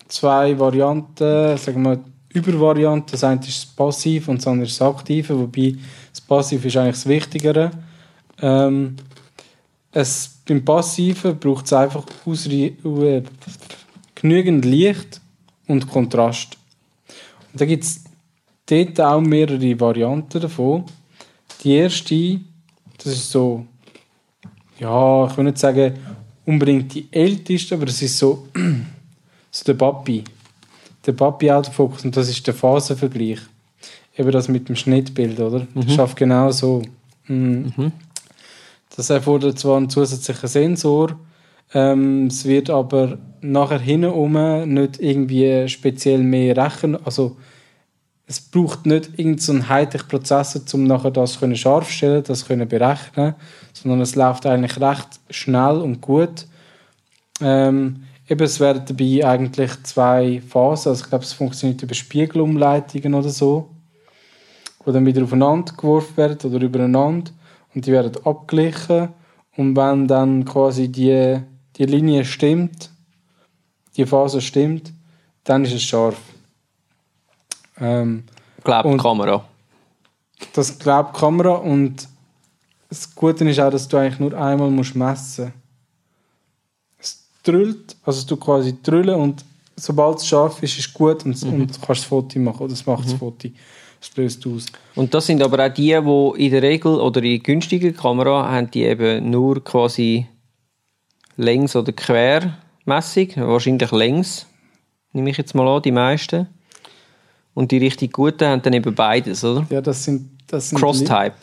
A: zwei Varianten, sagen wir Übervarianten. Das eine ist das Passiv und das andere ist das Aktive, wobei das Passiv ist eigentlich das Wichtigere. Ähm, es, beim Passiven braucht es einfach äh, genügend Licht und Kontrast. Und da gibt es dort auch mehrere Varianten davon. Die erste, das ist so, ja, ich will nicht sagen unbedingt die älteste, aber das ist so, so der Papi. Der Papi-Autofokus und das ist der Phasenvergleich. Eben das mit dem Schnittbild, oder? Das
B: Mhm.
A: schafft genau so. Mhm. Das erfordert zwar einen zusätzlichen Sensor, ähm, es wird aber nachher hinten nicht irgendwie speziell mehr rechnen. Also es braucht nicht irgendeinen so einen Hightech-Prozessor, um nachher das können scharf stellen, das können berechnen, sondern es läuft eigentlich recht schnell und gut. Ähm, eben, es werden dabei eigentlich zwei Phasen, also ich glaube, es funktioniert über Spiegelumleitungen oder so, die dann wieder aufeinander geworfen werden oder übereinander und die werden abgeglichen und wenn dann quasi die, die Linie stimmt, die Phase stimmt, dann ist es scharf. Ähm,
B: Glaubt Kamera.
A: das glaubt Kamera und das Gute ist auch, dass du eigentlich nur einmal musst messen Es drüllt, also du quasi drüllen und sobald es scharf ist, ist es gut und, und du kannst das Foto machen oder es macht das Foto. Es löst aus.
B: Und das sind aber auch die, die in der Regel oder in günstigen Kamera haben die eben nur quasi längs- oder quermässig, wahrscheinlich längs, nehme ich jetzt mal an, die meisten. Und die richtig guten haben dann eben beides, oder?
A: Ja, das sind, das sind
B: Cross-Type.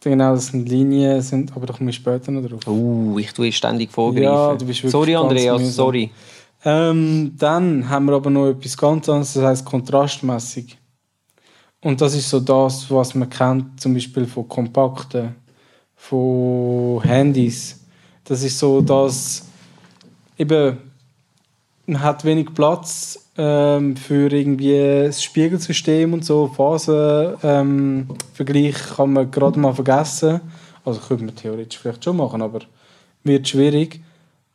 A: Genau, das sind Linien, sind, aber da komme ich später noch drauf.
B: Uh, ich tue ständig vorgreifen.
A: Ja, du bist wirklich
B: sorry, Andreas,
A: mühsam.
B: sorry.
A: Ähm, dann haben wir aber noch etwas ganz anderes, das heißt kontrastmäßig. Und das ist so das, was man kennt, zum Beispiel von Kompakten, von Handys. Das ist so, dass eben man hat wenig Platz ähm, für irgendwie das Spiegelsystem und so. Phasenvergleich ähm, kann man gerade mal vergessen. Also könnte man theoretisch vielleicht schon machen, aber wird schwierig.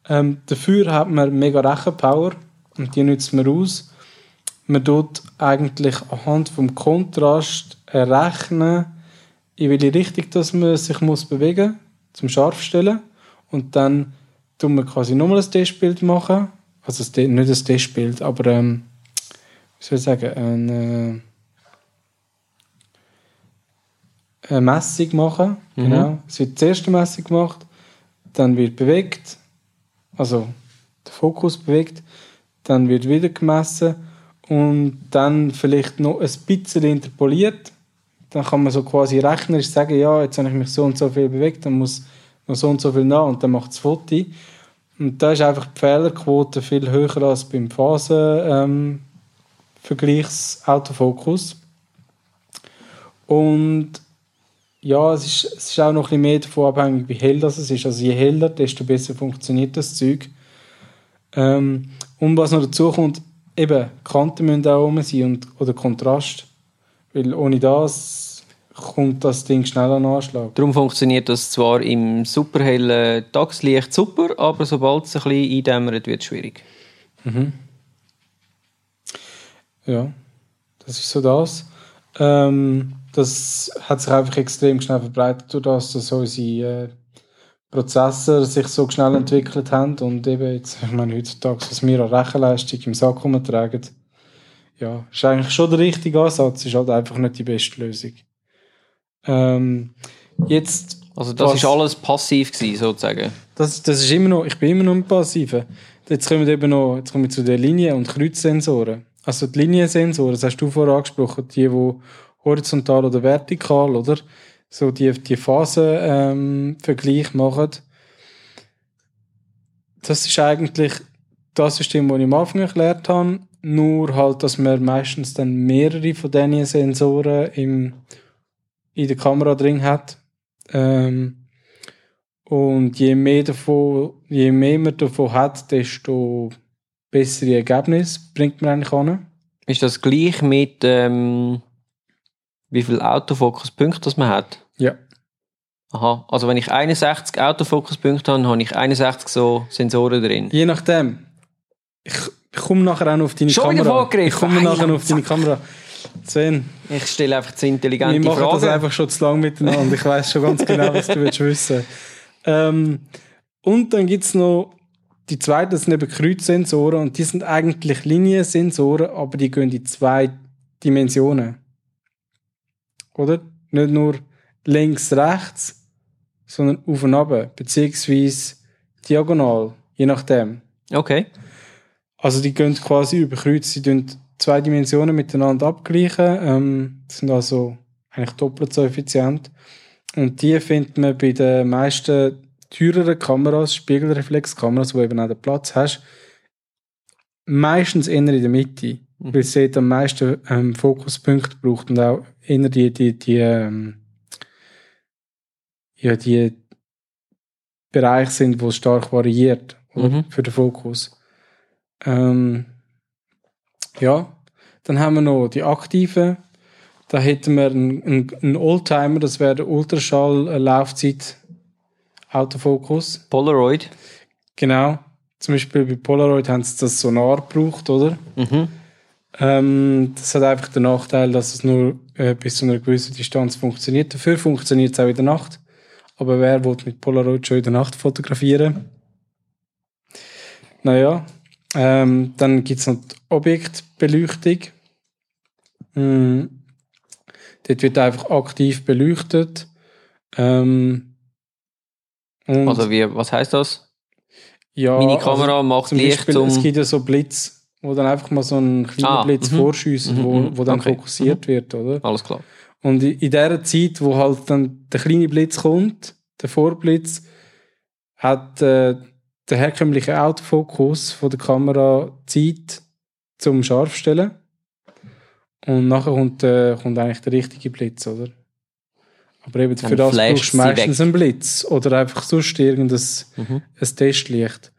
A: Ähm, dafür hat man mega Rechenpower und die nützt man aus. Man tut eigentlich anhand vom Kontrast errechnen, in welche Richtung dass man sich muss bewegen zum Scharfstellen. Und dann tun wir quasi nochmal ein Testbild machen. Also das, nicht ein Testbild, aber ähm, wie soll ich sagen, ein, äh, eine Messung machen. Genau. Es wird zuerst eine Messung gemacht, dann wird bewegt, also der Fokus bewegt, dann wird wieder gemessen und dann vielleicht noch ein bisschen interpoliert. Dann kann man so quasi rechnerisch sagen, ja, jetzt habe ich mich so und so viel bewegt, dann muss noch so und so viel nach und dann macht das Foto. Und da ist einfach die Fehlerquote viel höher als beim Phasen-Vergleichs-Autofokus. und ja, es ist, es ist auch noch ein bisschen mehr davon abhängig, wie hell das ist. Also je heller, desto besser funktioniert das Zeug. Ähm, und was noch dazu kommt, eben, Kanten müssen auch rum sein und, oder Kontrast. Weil ohne das kommt das Ding schnell an Anschlag.
B: Darum funktioniert das zwar im superhellen Tageslicht super, aber sobald es ein bisschen eindämmert, wird es schwierig.
A: Ja, das ist so das. Ähm, das hat sich einfach extrem schnell verbreitet, durch das, dass unsere äh, Prozesse sich so schnell entwickelt haben und eben jetzt, ich meine, heutzutage, was wir an Rechenleistung im Sack rumtragen, ja, ist eigentlich schon der richtige Ansatz, ist halt einfach nicht die beste Lösung. Ähm, jetzt,
B: Also das
A: Was-
B: ist alles passiv gewesen, sozusagen.
A: das, das ist immer noch, ich bin immer noch im Passiven. Jetzt kommen wir eben noch, jetzt kommen wir zu den Linien- und Kreuzsensoren. Also die Liniensensoren, das hast du vorher angesprochen, die, die horizontal oder vertikal, oder? So die, die Phasenvergleich ähm, Vergleich machen. Das ist eigentlich das System, das ich am Anfang erklärt habe. Nur halt, dass man meistens dann mehrere von diesen Sensoren im, in der Kamera drin hat. Ähm, und je mehr, davon, je mehr man davon hat, desto bessere Ergebnisse bringt man eigentlich an.
B: Ist das gleich mit ähm, wie viel Autofokuspunkte das man hat?
A: Ja.
B: Aha, also wenn ich 61 Autofokuspunkte habe, habe ich 61 so Sensoren drin.
A: Je nachdem. Ich, ich komme nachher auch noch auf deine
B: Schon wieder
A: Kamera.
B: vorgegriffen.
A: Ich komme nachher noch auf deine Kamera. Sven,
B: Ich stelle einfach zu
A: wir
B: intelligente
A: machen das
B: Fragen.
A: einfach schon zu lang miteinander. Ich weiß schon ganz genau, was du willst wissen. Ähm, und dann gibt es noch die zweiten, das sind eben Kreuzsensoren und die sind eigentlich Liniensensoren, aber die gehen in zwei Dimensionen. oder? Nicht nur links, rechts, sondern auf und ab, beziehungsweise diagonal, je nachdem.
B: Okay.
A: Also die gehen quasi über Kreuz, sie tun zwei Dimensionen miteinander abgleichen, ähm, sind also eigentlich doppelt so effizient. Und die findet man bei den meisten teureren Kameras, Spiegelreflexkameras, wo eben auch den Platz hast, meistens eher in der Mitte,
B: Mhm.
A: weil sie am meisten ähm, Fokuspunkte braucht und auch eher die, die, die, ähm, ja, die Bereiche sind, wo es stark variiert?
B: Mhm.
A: für den Fokus. Ähm, ja, dann haben wir noch die aktiven. Da hätten wir einen, einen, einen Oldtimer, das wäre der Ultraschall-Laufzeit Autofokus.
B: Polaroid.
A: Genau. Zum Beispiel bei Polaroid haben sie das Sonar gebraucht, oder?
B: Mhm.
A: Ähm, das hat einfach den Nachteil, dass es nur äh, bis zu einer gewissen Distanz funktioniert. Dafür funktioniert es auch in der Nacht. Aber wer will mit Polaroid schon in der Nacht fotografieren? Naja, ähm, dann gibt es noch die Objektbeleuchtung. Mm, dort wird einfach aktiv beleuchtet. Ähm,
B: Also wie, was heißt das?
A: ja,
B: Meine
A: also-
B: Kamera macht
A: zum
B: Licht
A: Beispiel,
B: zum...
A: es gibt ja so Blitz, wo dann einfach mal so ein kleiner
B: Ah,
A: Blitz
B: mhm.
A: vorschießt,
B: Mhm,
A: wo,
B: mhm,
A: wo dann
B: okay.
A: fokussiert wird, oder?
B: Alles klar.
A: Und in in dieser Zeit, wo halt dann der kleine Blitz kommt, der Vorblitz, hat äh, der herkömmliche Autofokus von der Kamera Zeit zum Scharfstellen. Und nachher kommt, äh, kommt eigentlich der richtige Blitz, oder? Aber eben für
B: Dann
A: das
B: flasht
A: brauchst du meistens
B: weg.
A: einen Blitz oder einfach sonst irgendein
B: Mhm.
A: ein Testlicht.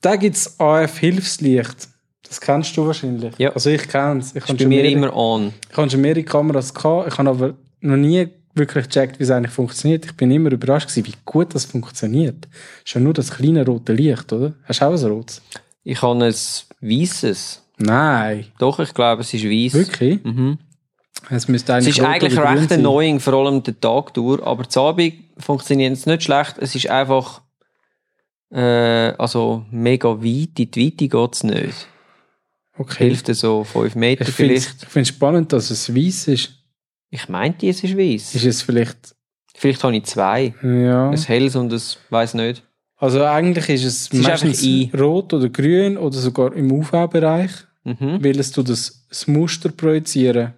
A: Da gibt es AF-Hilfslicht. Das kennst du wahrscheinlich.
B: Ja.
A: Also ich kenne es. Ich
B: Ist
A: habe
B: bei
A: schon,
B: mir
A: mehrere-
B: immer an.
A: ich habe schon mehrere Kameras gehabt. Ich habe aber noch nie wirklich gecheckt, wie es eigentlich funktioniert. Ich bin immer überrascht gewesen, wie gut das funktioniert. Ist ja nur das kleine rote Licht, oder? Hast du auch ein rotes?
B: Ich habe ein weißes.
A: Nein.
B: Doch, ich glaube, es ist weiß.
A: Wirklich?
B: Mhm.
A: Es müsste
B: Es
A: eigentlich
B: ist
A: rot
B: eigentlich recht
A: sein.
B: annoying, vor allem der Tag durch, aber zu Abend funktioniert es nicht schlecht. Es ist einfach äh, also mega weit. In die Weite geht es nicht.
A: Okay.
B: Hilft es so 5 Meter
A: Ich finde
B: vielleicht.
A: es spannend, dass es weiß ist.
B: Ich meinte, es ist weiß.
A: Ist es vielleicht,
B: Vielleicht habe ich zwei.
A: ja.
B: Ein helles und ein weiß nicht.
A: Also eigentlich ist es,
B: ist
A: meistens
B: einfach
A: rot oder grün oder sogar im UV-Bereich,
B: Mhm.
A: weil es tut das, das Muster projizieren.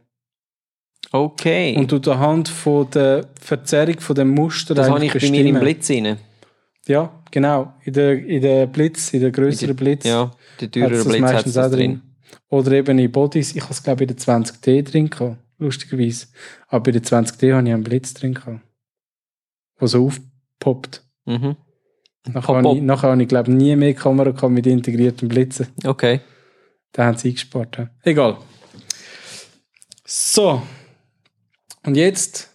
B: Okay.
A: Und du anhand von der Verzerrung von dem Muster
B: das habe ich
A: eigentlich
B: bei mir im
A: bestimmen.
B: Blitz rein.
A: Ja, genau. In der, in der Blitz, in der größeren Blitz.
B: Ja, der teurere Blitz hat das
A: auch
B: drin.
A: Oder eben in Bodies. Ich habe es glaube ich in der 20D drin gehabt, lustigerweise. Aber bei der 20D habe ich einen Blitz drin gehabt. Der so aufpoppt.
B: Mhm.
A: Nachher habe ich, nachher habe ich glaube ich, nie mehr Kamera gehabt mit integrierten Blitzen.
B: Okay.
A: Da haben sie eingespart. Ja. Egal. So. Und jetzt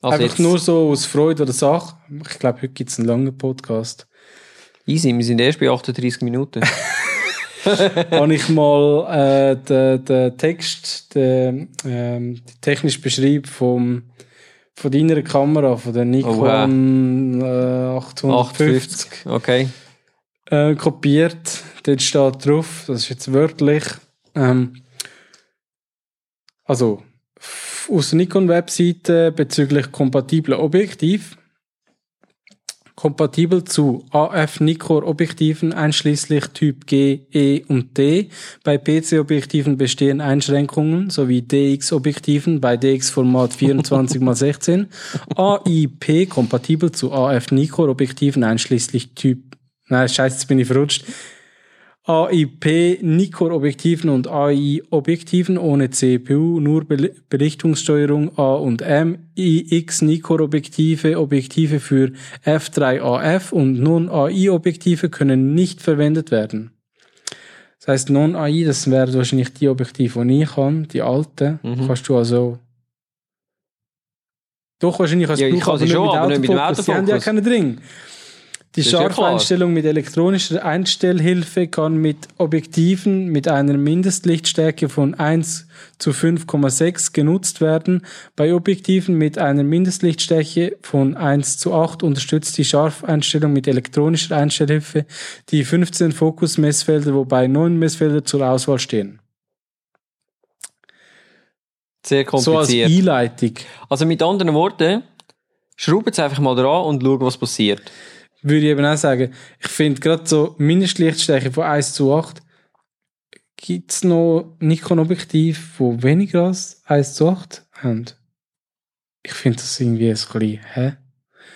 B: Also
A: einfach
B: jetzt,
A: nur so aus Freude oder Sache. Ich glaube, heute gibt es einen langen Podcast.
B: easy, wir sind erst bei 38 Minuten.
A: habe ich mal äh, den, den Text, den, ähm, die technische Beschreibung vom, von deiner Kamera, von der Nikon äh, 850
B: 850. Okay.
A: äh, kopiert. Dort steht drauf, das ist jetzt wörtlich, ähm, also aus der Nikon-Webseite bezüglich kompatibler Objektiv. Kompatibel zu AF Nikkor Objektiven einschließlich Typ G, E und D. Bei PC Objektiven bestehen Einschränkungen sowie DX Objektiven bei DX Format 24x16. AIP kompatibel zu AF Nikkor Objektiven einschließlich Typ Nein, scheiße, jetzt bin ich verrutscht. AIP Nikkor Objektiven und AI Objektiven ohne CPU, nur Bel- Belichtungssteuerung A und M, IX Nikkor Objektive, für F3AF und Non-AI Objektive können nicht verwendet werden. Das heißt, Non-AI, das wäre wahrscheinlich die Objektive, die ich habe, die alten,
B: Mhm.
A: kannst du also doch wahrscheinlich als
B: Ja, ich kann sie schon, aber nicht mit dem
A: Autofokus. Sie haben ja keinen drin. Die
B: ja.
A: Scharfeinstellung mit elektronischer Einstellhilfe kann mit Objektiven mit einer Mindestlichtstärke von 1 zu 5,6 genutzt werden. Bei Objektiven mit einer Mindestlichtstärke von 1 zu 8 unterstützt die Scharfeinstellung mit elektronischer Einstellhilfe die 15 Fokusmessfelder, wobei 9 Messfelder zur Auswahl stehen.
B: Sehr
A: So als
B: kompliziert.
A: Einleitung.
B: also mit anderen Worten, schraubt es einfach mal dran und schaut, was passiert.
A: Würde ich eben auch sagen. Ich finde gerade so Mindestlichtstärke von 1 zu 8 gibt es noch Nikon-Objektiv, wo weniger als 1 zu 8 haben. Ich finde das irgendwie ein bisschen, hä?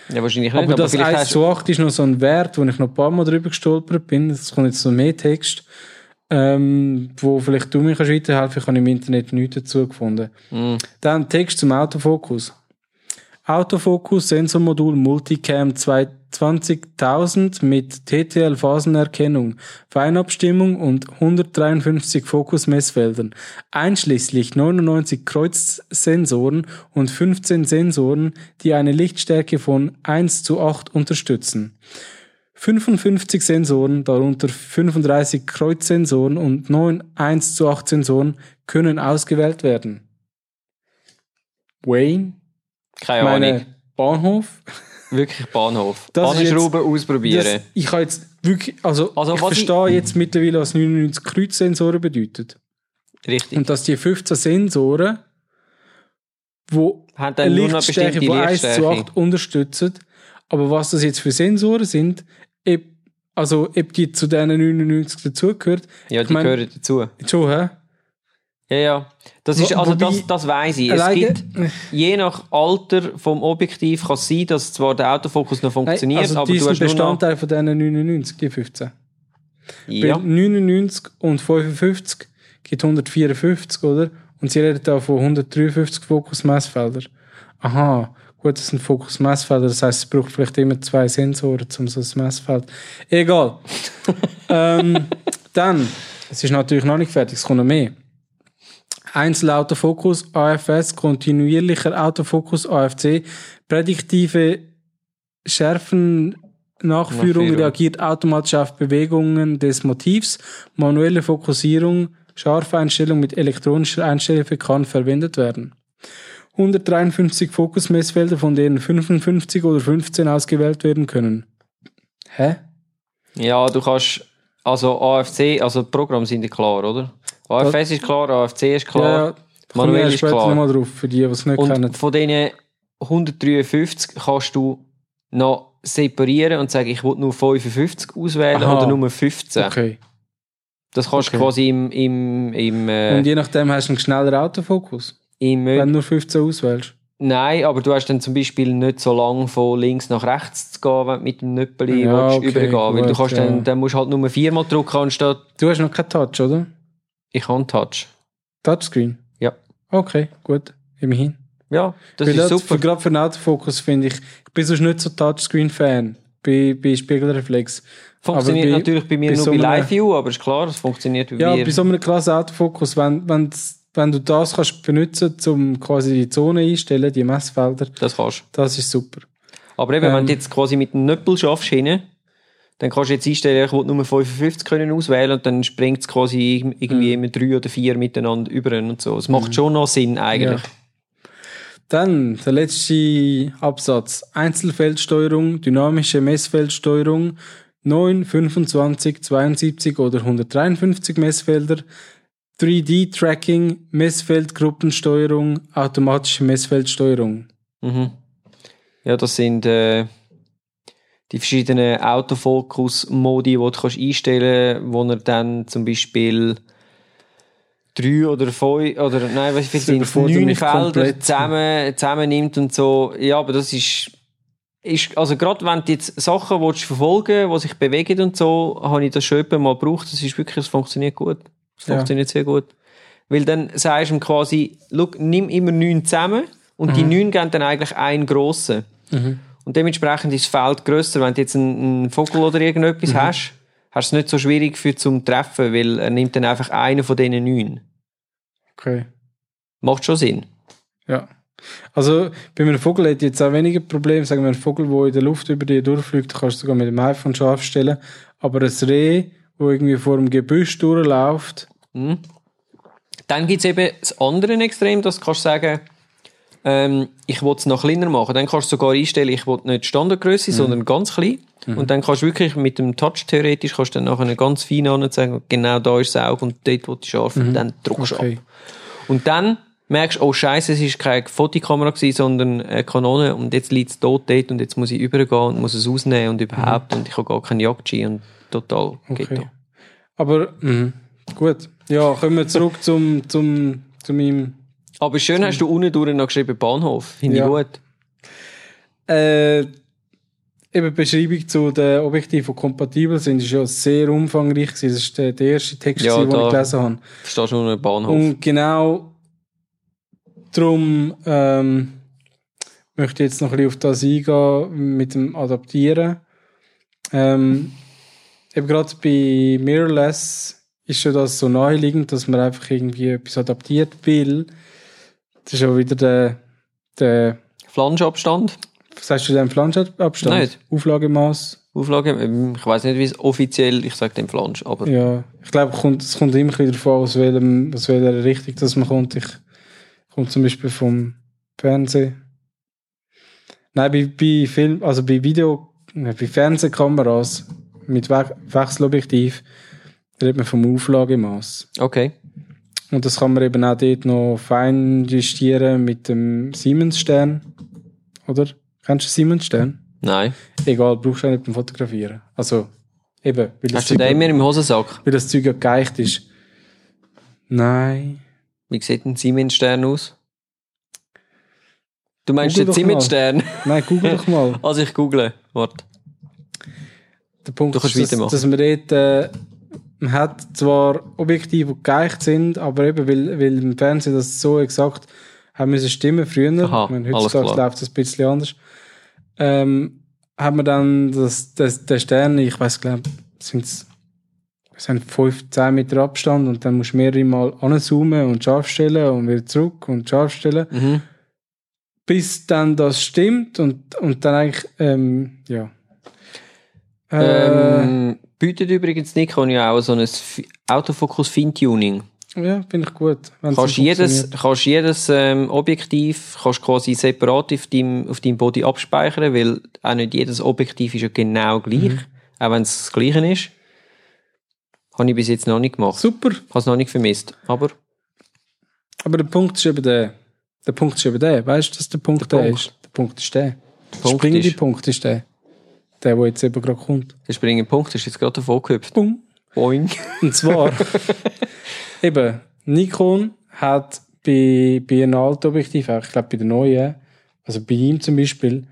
B: Ja, wahrscheinlich nicht,
A: Aber
B: aber,
A: das
B: vielleicht
A: 1
B: hast
A: zu 8 ist noch so ein Wert, wo ich noch ein paar Mal drüber gestolpert bin. Es kommt jetzt so mehr Text, ähm, wo vielleicht du mir kannst weiterhelfen Ich habe im Internet nichts dazu gefunden.
B: Mm.
A: Dann Text zum Autofokus. Autofokus Sensormodul Multicam 20000 mit TTL Phasenerkennung, Feinabstimmung und 153 Fokusmessfeldern, einschließlich 99 Kreuzsensoren und 15 Sensoren, die eine Lichtstärke von 1 zu 8 unterstützen. 55 Sensoren, darunter 35 Kreuzsensoren und 9 1 zu 8 Sensoren können ausgewählt werden. Wayne,
B: keine Ahnung.
A: meine Bahnhof.
B: Wirklich Bahnhof.
A: Das
B: Anschrauben, ausprobieren.
A: Das, ich habe jetzt wirklich, also,
B: Also,
A: ich
B: was ich-
A: verstehe jetzt mittlerweile, was 99 Kreuzsensoren bedeutet.
B: Richtig.
A: Und dass die 15 Sensoren, wo
B: Haben dann
A: Lichtstärke von 1 zu
B: Lichtstärke.
A: 8 unterstützen. Aber was das jetzt für Sensoren sind, also ob die zu diesen 99 dazugehört,
B: Ja,
A: ich
B: die
A: mein-
B: gehören dazu.
A: schon, hä?
B: Ja, ja. Das ist, also
A: wobei-
B: das, das weiss ich. Es gibt, je nach Alter vom Objektiv kann es sein, dass zwar der Autofokus noch funktioniert,
A: also
B: aber du hast nur noch,
A: Bestandteil von diesen 99, die 15.
B: ja,
A: Weil 99 und 55 gibt 154, oder? Und sie reden da von 153 Fokusmessfelder. Aha, gut, das sind Fokusmessfelder, das heißt, es braucht vielleicht immer zwei Sensoren, um so ein Messfeld. Egal. ähm, dann, es ist natürlich noch nicht fertig, es kommt noch mehr. Einzelautofokus, AFS, kontinuierlicher Autofokus, AFC, prädiktive Schärfen, Nachführung reagiert automatisch auf Bewegungen des Motivs, manuelle Fokussierung, scharfe Einstellung mit elektronischer Einstellhilfe kann verwendet werden. 153 Fokusmessfelder, von denen 55 oder 15 ausgewählt werden können. Hä?
B: ja, du kannst, also AFC, also die Programme sind ja klar, oder? AFS ist klar, AFC ist klar,
A: ja, wir
B: ist
A: später
B: klar.
A: nochmal drauf, für die, die es nicht kennen.
B: Und von diesen 153 kannst du noch separieren und sagen, ich will nur 55 auswählen
A: Aha.
B: oder nur 15.
A: Okay.
B: Das kannst du
A: Okay.
B: quasi im, im, im, äh,
A: Und je nachdem hast du einen schnelleren Autofokus,
B: im
A: wenn du nur 15 auswählst.
B: Nein, aber du hast dann zum Beispiel nicht so lange von links nach rechts zu gehen, wenn du mit dem Nöppeli
A: Ja,
B: willst
A: okay,
B: übergehen Weil du kannst
A: ja.
B: dann, dann musst du halt nur viermal drücken, anstatt
A: Du hast noch keinen Touch, oder?
B: Ich kann Touch.
A: Touchscreen?
B: Ja.
A: Okay, gut. Immerhin.
B: Ja, das
A: Weil
B: ist
A: das,
B: super.
A: Für, gerade für den Autofokus finde ich, ich bin sonst nicht so Touchscreen-Fan bei, bei Spiegelreflex.
B: Funktioniert
A: bei-
B: natürlich bei mir
A: bei
B: nur
A: so
B: bei Live-View, aber ist klar, es funktioniert bei
A: Ja,
B: mir.
A: bei so einem klassen Autofokus, wenn, wenn, wenn du das kannst benutzen, um quasi die Zone einstellen, die Messfelder,
B: das kannst
A: das ist super.
B: Aber eben, wenn
A: Ähm.
B: du jetzt quasi mit dem Nöppel schaffst, hinten, dann kannst du jetzt einstellen, ich will nur 55 können auswählen und dann springt es quasi
A: Mhm.
B: irgendwie immer drei oder vier miteinander über und so. Es macht schon noch Sinn eigentlich.
A: Ja. Dann der letzte Absatz. Einzelfeldsteuerung, dynamische Messfeldsteuerung, 9, 25, 72 oder 153 Messfelder, 3D-Tracking, Messfeldgruppensteuerung, automatische Messfeldsteuerung.
B: Mhm. Ja, das sind äh, die verschiedenen Autofokus-Modi, die du kannst einstellen kannst, wo er dann zum Beispiel drei oder fünf, oder nein, was
A: Das
B: sind neun Felder zusammen, zusammennimmt und so. Ja, aber das ist, ist also gerade wenn du jetzt Sachen willst verfolgen die sich bewegen und so, habe ich das schon mal gebraucht. Das ist wirklich, es funktioniert gut. Es
A: Ja.
B: funktioniert sehr gut. Weil dann sagst du ihm quasi, look, nimm immer neun zusammen und
A: Mhm.
B: die neun geben dann eigentlich einen grossen. Und dementsprechend ist das Feld grösser. Wenn du jetzt einen, Vogel oder irgendetwas
A: Mhm.
B: hast, hast du es nicht so schwierig für zum Treffen, weil er nimmt dann einfach einen von diesen neun.
A: Okay.
B: Macht schon Sinn.
A: Ja. Also bei einem Vogel hat jetzt auch weniger Probleme. Sagen wir, ein Vogel, der in der Luft über dir durchfliegt, kannst du sogar mit dem iPhone scharf stellen. Aber ein Reh, wo irgendwie vor dem Gebüsch durchläuft,
B: Dann gibt es eben das andere Extrem, dass du kannst sagen, ähm, ich will es noch kleiner machen. Dann kannst du sogar einstellen, ich will nicht Standardgröße,
A: Mhm.
B: sondern ganz klein. Und dann kannst du wirklich mit dem Touch theoretisch kannst du dann nachher ganz fein an und sagen, genau da ist das Auge und dort will ich scharf und dann drückst du
A: Mhm. okay.
B: ab. Und dann merkst, oh Scheiße, es ist keine Fotokamera gewesen, sondern eine Kanone und jetzt liegt es tot dort und jetzt muss ich übergehen und muss es ausnehmen und überhaupt und ich habe gar keinen Jagdski und total
A: Okay.
B: Ghetto.
A: Aber, mhm. gut. Ja, kommen wir zurück zum, zum, zu meinem,
B: Aber schön hast du unten durch noch geschrieben Bahnhof. Finde
A: Ja.
B: ich gut.
A: äh, eben die Beschreibung zu den Objektiven, die kompatibel sind, ist ja sehr umfangreich gewesen. Das ist der, der erste Text,
B: Ja,
A: den ich gelesen habe.
B: Verstehst du nur Bahnhof?
A: Und genau darum ähm, möchte ich jetzt noch ein bisschen auf das eingehen mit dem Adaptieren. Ähm, eben gerade bei Mirrorless ist ja das so naheliegend, dass man einfach irgendwie etwas adaptiert will. Das ist auch wieder der, der
B: Flanschabstand?
A: was sagst du denn, Flanschabstand?
B: Nicht.
A: Auflagemaß?
B: Auflage? Ähm, Ich weiß nicht, wie es offiziell, ich sage dem Flansch, aber
A: Ja, ich glaube, es kommt, immer wieder davon, aus, welchem, aus welcher Richtung das man kommt. Ich komme zum Beispiel vom Fernsehen. Nein, bei, bei Film, also bei Video, nein, bei Fernsehkameras mit We Wechselobjektiv redet man vom Auflagemaß.
B: okay.
A: Und das kann man eben auch dort noch fein justieren mit dem Siemens-Stern. Oder? Kennst du Siemens-Stern?
B: Nein.
A: Egal, brauchst du auch nicht beim Fotografieren. Also, eben, weil das
B: Hast du den immer im Hosensack?
A: weil das Zeug ja geeicht ist. Nein.
B: Wie sieht ein Siemens-Stern aus? Du meinst
A: Google
B: den. Siemens-Stern?
A: Nein, google doch mal.
B: Also ich google. Warte.
A: Der Punkt ist, dass, dass man dort, äh, man hat zwar Objektive, die geeicht sind, aber eben, weil, weil im Fernsehen das so exakt haben müssen stimmen früher.
B: Aha,
A: ich meine, heutzutage läuft das ein bisschen anders. Ähm, hat man dann das, das, der Stern, ich weiß glaube, sind es sind 5, 10 Meter Abstand und dann musst du mehrere Mal anzoomen und scharf stellen und wieder zurück und scharf stellen.
B: Mhm.
A: bis dann das stimmt und, und dann eigentlich, ähm, ja. Äh,
B: Ähm, bietet übrigens Nikon ja auch so ein Autofokus Feintuning.
A: ja, finde ich gut.
B: Kannst jedes, kannst jedes ähm, Objektiv kannst quasi separat auf deinem, auf deinem Body abspeichern, weil auch nicht jedes Objektiv ist ja genau gleich,
A: Mhm.
B: auch wenn es das gleiche ist. Habe ich bis jetzt noch nicht gemacht.
A: Super,
B: Habe es noch nicht vermisst. Aber
A: aber der Punkt ist eben der. Der Punkt ist eben der. Weißt du, dass der Punkt der,
B: Der Punkt.
A: ist? Der Punkt ist der. Der
B: Punkt
A: springende
B: ist-
A: Punkt ist der. Der, der jetzt eben gerade kommt.
B: der springende Punkt ist jetzt gerade davon gehüpft.
A: Bum.
B: Boing.
A: Und zwar, eben, Nikon hat bei, bei einem alten Objektiv, ich glaube bei der neuen, also bei ihm zum Beispiel,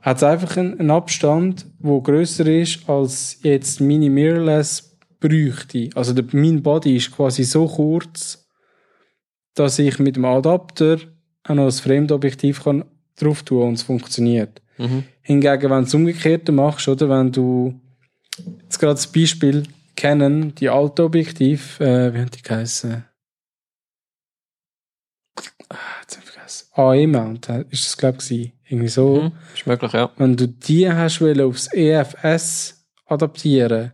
A: hat es einfach einen, einen Abstand, wo größer ist, als jetzt meine Mirrorless bräuchte. Also der, mein Body ist quasi so kurz, dass ich mit dem Adapter auch noch ein Fremdobjektiv kann drauf tun und es funktioniert.
B: Mhm.
A: Hingegen, wenn du das Umgekehrte machst, oder wenn du jetzt gerade das Beispiel kennen, die alte Objektiv, äh, wie haben die geheißen? Ah, jetzt hab ich vergessen. AE-Mount äh, ist das, glaube ich, irgendwie so.
B: Mhm. Ist möglich, ja.
A: Wenn du die hast wollen aufs EFS adaptieren,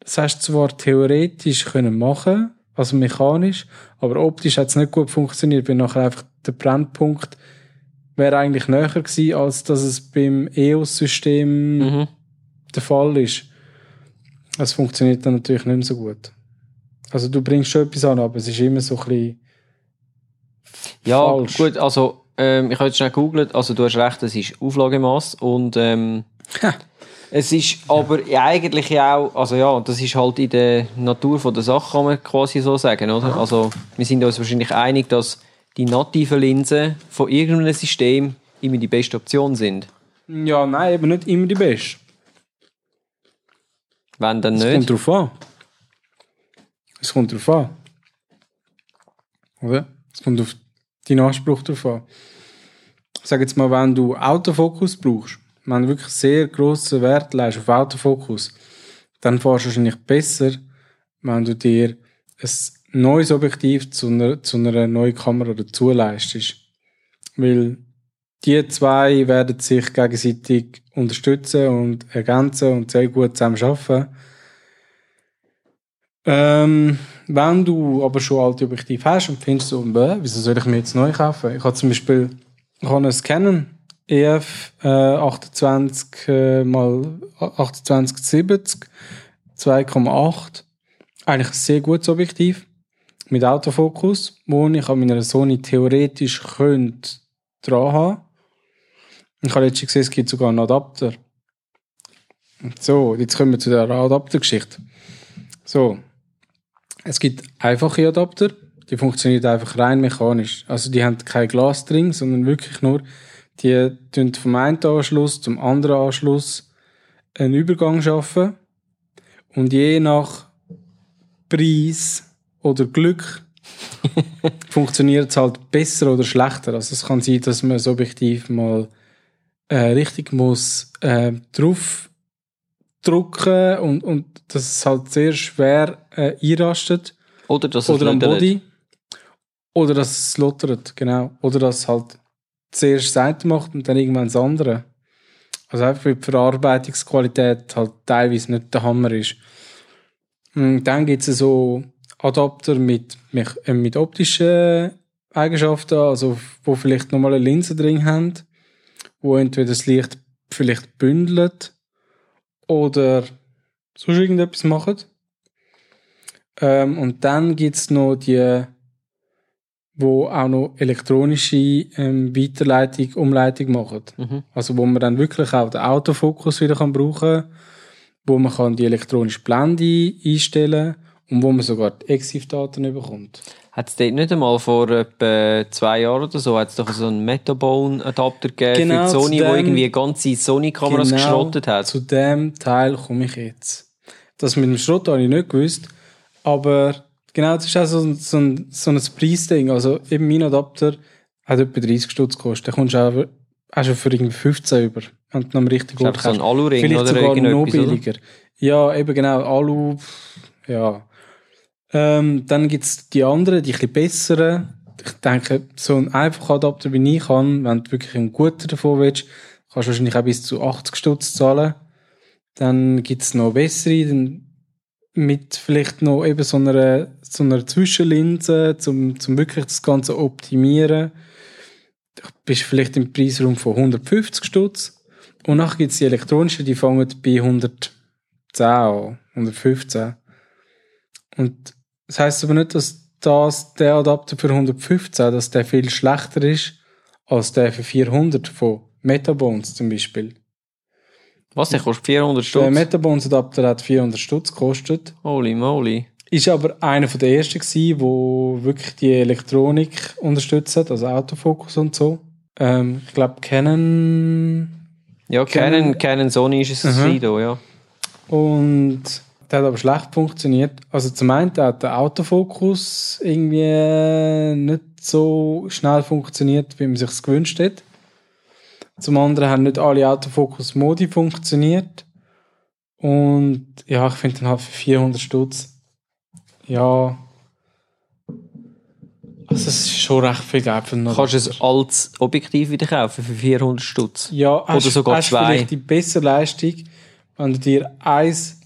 A: das hast du zwar theoretisch können machen, also mechanisch, aber optisch hat es nicht gut funktioniert, weil nachher einfach der Brennpunkt wäre eigentlich näher gewesen, als dass es beim EOS-System
B: Mhm.
A: der Fall ist. Das funktioniert dann natürlich nicht mehr so gut. Also du bringst schon etwas an, aber es ist immer so ein bisschen
B: Ja,
A: falsch.
B: gut, also ähm, ich habe jetzt schnell gegoogelt, also du hast recht, es ist Auflagemaß und ähm, es ist aber eigentlich ja auch, also ja, das ist halt in der Natur von der Sache, kann man quasi so sagen, oder? Also wir sind uns wahrscheinlich einig, dass die nativen Linsen von irgendeinem System immer die beste Option sind.
A: Ja, nein, eben nicht immer die beste.
B: Wenn dann
A: Es kommt
B: nicht.
A: drauf an. Es kommt drauf an. Oder? Es kommt auf deinen Anspruch drauf an. Ich sage jetzt mal, wenn du Autofokus brauchst, wenn du wirklich sehr grossen Wert legst auf Autofokus, dann fährst du wahrscheinlich besser, wenn du dir ein neues Objektiv zu einer, zu einer neuen Kamera dazu leistest. Weil die zwei werden sich gegenseitig unterstützen und ergänzen und sehr gut zusammen arbeiten. Ähm, wenn du aber schon alte Objektiv hast und findest so, bäh, wieso soll ich mir jetzt neu kaufen? Ich habe zum Beispiel ich habe einen Canon EF äh, 28 äh, mal 2870 2,8 eigentlich ein sehr gutes Objektiv mit Autofokus, wo ich an meiner Sony theoretisch könnte dran haben. Ich habe letztens gesehen, es gibt sogar einen Adapter. So, jetzt kommen wir zu der Adaptergeschichte. So, es gibt einfache Adapter, die funktionieren einfach rein mechanisch. Also die haben kein Glas drin, sondern wirklich nur, die tun vom einen Anschluss zum anderen Anschluss einen Übergang schaffen und je nach Preis oder Glück funktioniert es halt besser oder schlechter. Also es kann sein, dass man das Objektiv mal äh, richtig muss äh, drauf drücken und, und dass es halt sehr schwer äh, einrastet.
B: Oder dass es
A: Oder am
B: lödert.
A: Body. Oder dass es lottert, genau. Oder dass es halt zuerst das eine macht und dann irgendwann das andere. Also einfach weil die Verarbeitungsqualität halt teilweise nicht der Hammer ist. Und dann gibt es so Adapter mit, mit, äh, mit optischen Eigenschaften, also wo vielleicht nochmal eine Linse drin haben, wo entweder das Licht vielleicht bündelt oder sonst irgendetwas machen. Ähm, und dann gibt's noch die, wo auch noch elektronische ähm, Weiterleitung, Umleitung machen.
B: Mhm.
A: Also wo man dann wirklich auch den Autofokus wieder kann brauchen wo man kann die elektronische Blende einstellen und wo man sogar EXIF-Daten bekommt.
B: Hat es dort nicht einmal vor etwa zwei Jahren oder so, hat es doch so einen Metabone-Adapter gegeben
A: Genau,
B: für die Sony,
A: zu
B: wo
A: dem-
B: irgendwie ganze Sony-Kameras geschrottet hat?
A: Zu dem Teil komme ich jetzt. Das mit dem Schrott habe ich nicht gewusst. Aber genau, das ist auch so, ein- so, ein, so ein Preisding. Also eben mein Adapter hat etwa 30 Stutz gekostet. Den kommst du auch, auch schon für irgendwie 15 über. Wenn du noch richtig
B: Ich glaube, so ein. Aluring
A: Vielleicht
B: oder
A: sogar noch
B: irgendetwas, oder?
A: billiger. Ja, eben genau. Alu, ja. Ähm, dann gibt's die anderen, die ein besseren. Ich denke, so ein einfacher Adapter wie ich kann, wenn du wirklich einen guten davon willst, kannst du wahrscheinlich auch bis zu 80 Stutz zahlen. Dann gibt's noch bessere, dann mit vielleicht noch eben so einer, so einer Zwischenlinse, zum, zum wirklich das Ganze optimieren. Du bist vielleicht im Preisraum von 150 Stutz. Und nachher gibt's die elektronischen, die fangen bei 110 an, 115. Und das heisst aber nicht, dass das, der Adapter für 115, dass der viel schlechter ist als der für 400 von Metabones zum Beispiel.
B: Was, der kostet 400
A: Der
B: Stutz?
A: Metabones Adapter hat 400 Stutz gekostet.
B: Holy moly.
A: Ist aber einer von der ersten gewesen, wo wirklich die Elektronik unterstützt hat, also Autofokus und so. Ähm, ich glaube Canon
B: Ja, Canon, Canon Sony ist es
A: Mhm.
B: da, ja.
A: Und der hat aber schlecht funktioniert. Also zum einen hat der Autofokus irgendwie nicht so schnell funktioniert, wie man sich gewünscht hat. Zum anderen haben nicht alle Autofokus-Modi funktioniert. Und ja, ich finde dann halt für 400 Stutz, ja, also es ist schon recht viel Geld für einen
B: Kannst du es als Objektiv wieder kaufen für 400 Stutz?
A: Ja, hast,
B: sogar
A: hast
B: zwei.
A: vielleicht die bessere Leistung, wenn du dir eins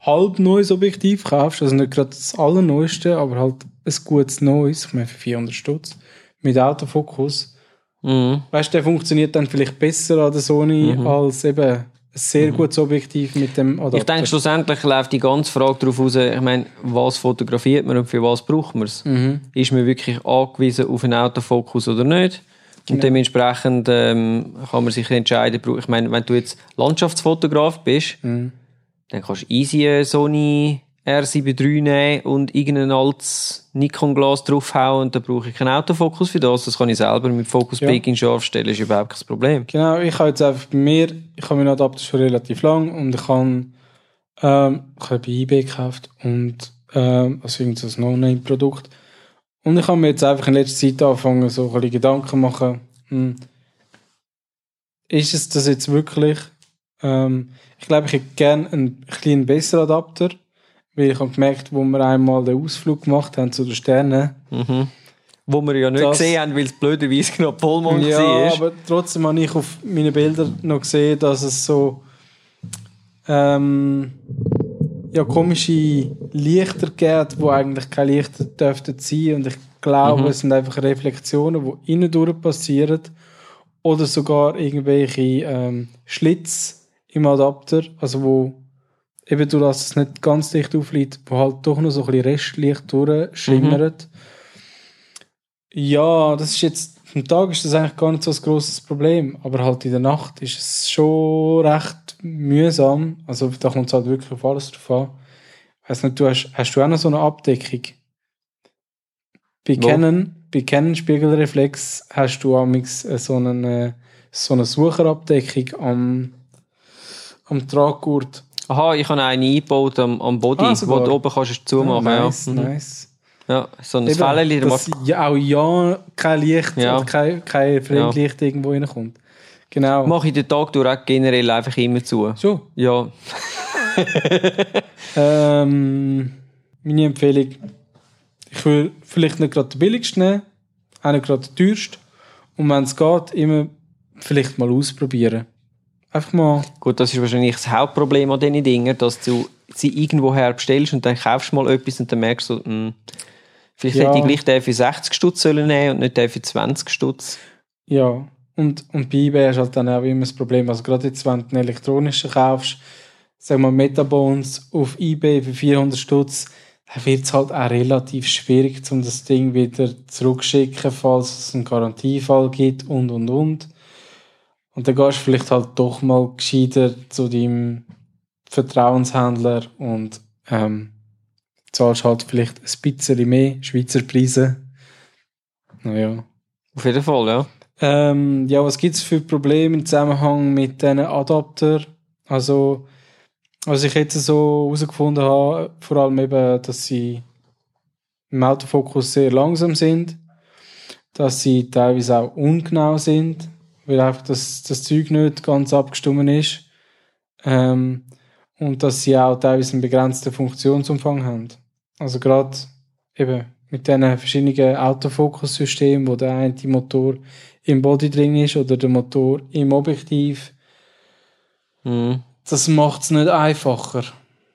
A: halb neues Objektiv kaufst, also nicht gerade das allerneueste, aber halt ein gutes neues, ich meine für 400 Stutz, mit Autofokus.
B: Mhm.
A: Weißt du, der funktioniert dann vielleicht besser an der Sony als eben ein sehr gutes Objektiv mit dem Adapter.
B: Ich denke, schlussendlich läuft die ganze Frage darauf raus, ich meine, was fotografiert man und für was braucht man es?
A: Mhm.
B: Ist man wirklich angewiesen auf einen Autofokus oder nicht?
A: Genau.
B: Und dementsprechend ähm, kann man sich entscheiden, ich meine, wenn du jetzt Landschaftsfotograf bist,
A: Mhm.
B: Dann kannst du easy eine Sony R7 III nehmen und irgendein altes Nikon-Glas draufhauen und dann brauche ich keinen Autofokus für das. Das kann ich selber mit Focus
A: Ja.
B: Peaking scharf stellen, ist überhaupt kein Problem.
A: Genau, ich habe jetzt einfach bei mir, ich habe meinen Adapter schon relativ lang und ich habe, ähm, ich habe bei eBay gekauft und, ähm, also ein No-Name-Produkt. Und ich habe mir jetzt einfach in letzter Zeit angefangen, so ein bisschen Gedanken zu machen, hm, ist es das jetzt wirklich, ähm, ich glaube, ich hätte gerne einen, einen besseren Adapter, weil ich habe gemerkt, wo wir einmal den Ausflug gemacht haben zu den Sternen,
B: Mhm. Wo wir ja nicht
A: Das-
B: gesehen haben, weil es blöderweise genau Vollmond
A: Ja,
B: war.
A: aber trotzdem habe ich auf meinen Bildern noch gesehen, dass es so ähm, ja, komische Lichter gibt, wo eigentlich keine Lichter dürften sein. Und ich glaube,
B: Mhm.
A: es sind einfach Reflexionen, die innen durch passieren. Oder sogar irgendwelche ähm, Schlitz im Adapter, also wo eben du dass es nicht ganz dicht aufliegt, wo halt doch noch so ein bisschen Restlicht durchschimmert. Ja, das ist jetzt, am Tag ist das eigentlich gar nicht so ein grosses Problem, aber halt in der Nacht ist es schon recht mühsam. Also da kommt es halt wirklich auf alles drauf an. Weiss nicht, du hast, hast du auch noch so eine Abdeckung? Bei
B: Wo?
A: Canon, bei Canon Spiegelreflex hast du amix äh, so eine, so eine Sucherabdeckung am, am Traggurt.
B: Aha, ich habe eine eingebaut am, am Body,
A: Ah,
B: wo du oben kannst du zumachen.
A: nice,
B: ja. Mhm.
A: nice.
B: ja, so ein
A: Eben,
B: Fällchen,
A: dass ja auch ja kein Licht
B: Ja.
A: oder kein, kein Fremdlicht irgendwo reinkommt. Genau.
B: mache ich den Tag durch auch generell einfach immer zu.
A: so.
B: Ja,
A: Ähm, meine Empfehlung, ich will vielleicht nicht gerade den billigsten nehmen, auch nicht gerade den teuersten. Und wenn es geht, immer vielleicht mal ausprobieren. Einfach mal,
B: gut, das ist wahrscheinlich das Hauptproblem an diesen Dingen, dass du sie irgendwoher bestellst und dann kaufst du mal etwas und dann merkst du, hm, vielleicht
A: Ja.
B: hätte ich gleich den für 60 Stutz sollen nehmen und nicht den für 20 Stutz.
A: ja. Und, und bei eBay du halt dann auch immer das Problem, also gerade jetzt, wenn du einen elektronischen kaufst, sag mal Metabones auf eBay für 400 Stutz, dann wird es halt auch relativ schwierig, um das Ding wieder zurückschicken, falls es einen Garantiefall gibt und und und. Und dann gehst du vielleicht halt doch mal gescheiter zu deinem Vertrauenshändler und ähm, zahlst halt vielleicht ein bisschen mehr Schweizer Preise. Naja.
B: Auf jeden Fall, ja.
A: Ähm, ja, was gibt es für Probleme im Zusammenhang mit diesen Adapter? Also, was ich jetzt so herausgefunden habe, vor allem eben, dass sie im Autofokus sehr langsam sind, dass sie teilweise auch ungenau sind, weil einfach das, das Zeug nicht ganz abgestimmt ist. Ähm, und dass sie auch teilweise einen begrenzten Funktionsumfang haben. Also gerade eben mit diesen verschiedenen Autofokus-Systemen, wo der eine Motor im Body drin ist oder der Motor im Objektiv,
B: Mhm.
A: das macht es nicht einfacher.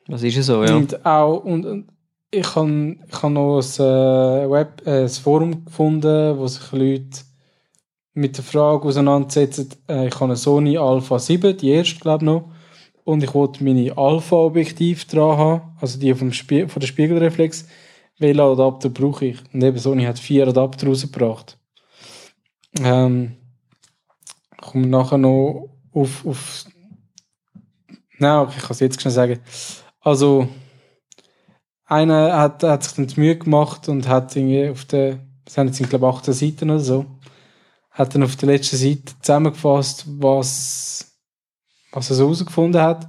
B: Das ist ja so, ja.
A: Und auch, und, und ich habe ich hab noch ein, äh, Web, äh, ein Forum gefunden, wo sich Leute mit der Frage auseinandersetzen, äh, ich habe eine Sony Alpha 7, die erste glaube ich noch, und ich wollte meine Alpha-Objektiv dran haben, also die vom Spie von der Spiegelreflex. Welchen Adapter brauche ich? Und eben Sony hat vier Adapter rausgebracht. Ähm, komme nachher noch auf, auf Nein, okay, ich kann es jetzt schnell sagen. Also, einer hat, hat sich dann die Mühe gemacht und hat irgendwie auf der, das sind jetzt, glaube ich, 18 Seiten oder so, hat dann auf der letzten Seite zusammengefasst, was, was er so herausgefunden hat.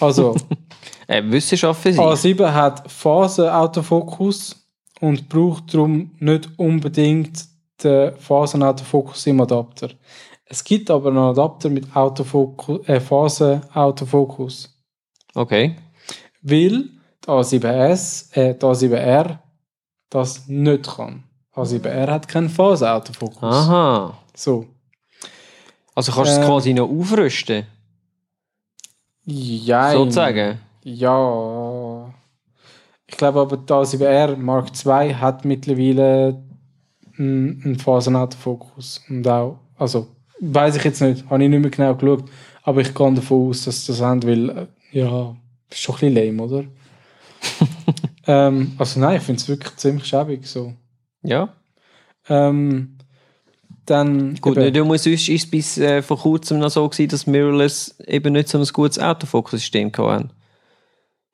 A: Also,
B: Äh, Wissenschaft für sich.
A: A7 hat Phasenautofokus und braucht darum nicht unbedingt den Phasenautofokus im Adapter. Es gibt aber einen Adapter mit Autofokus, äh, Phasenautofokus.
B: Okay.
A: Weil die A7S, äh, die A7R das nicht kann. A7R hat keinen Phasenautofokus.
B: Aha.
A: So.
B: Also kannst du es
A: Ähm,
B: quasi noch aufrüsten,
A: Ja.
B: sozusagen.
A: Ja. Ich glaube aber, die A7R Mark II hat mittlerweile einen einen Phasenautofokus. Und auch, also, weiß ich jetzt nicht, habe ich nicht mehr genau geschaut, aber ich gehe davon aus, dass das haben, weil, äh, ja, ist schon ein bisschen lame, oder? ähm, also nein, ich finde es wirklich ziemlich schäbig so.
B: Ja.
A: Ähm, dann
B: Gut,
A: eben-
B: nicht immer sonst ist es bis äh, vor kurzem noch so gewesen, dass Mirrorless eben nicht so ein gutes Autofokus-System hatten.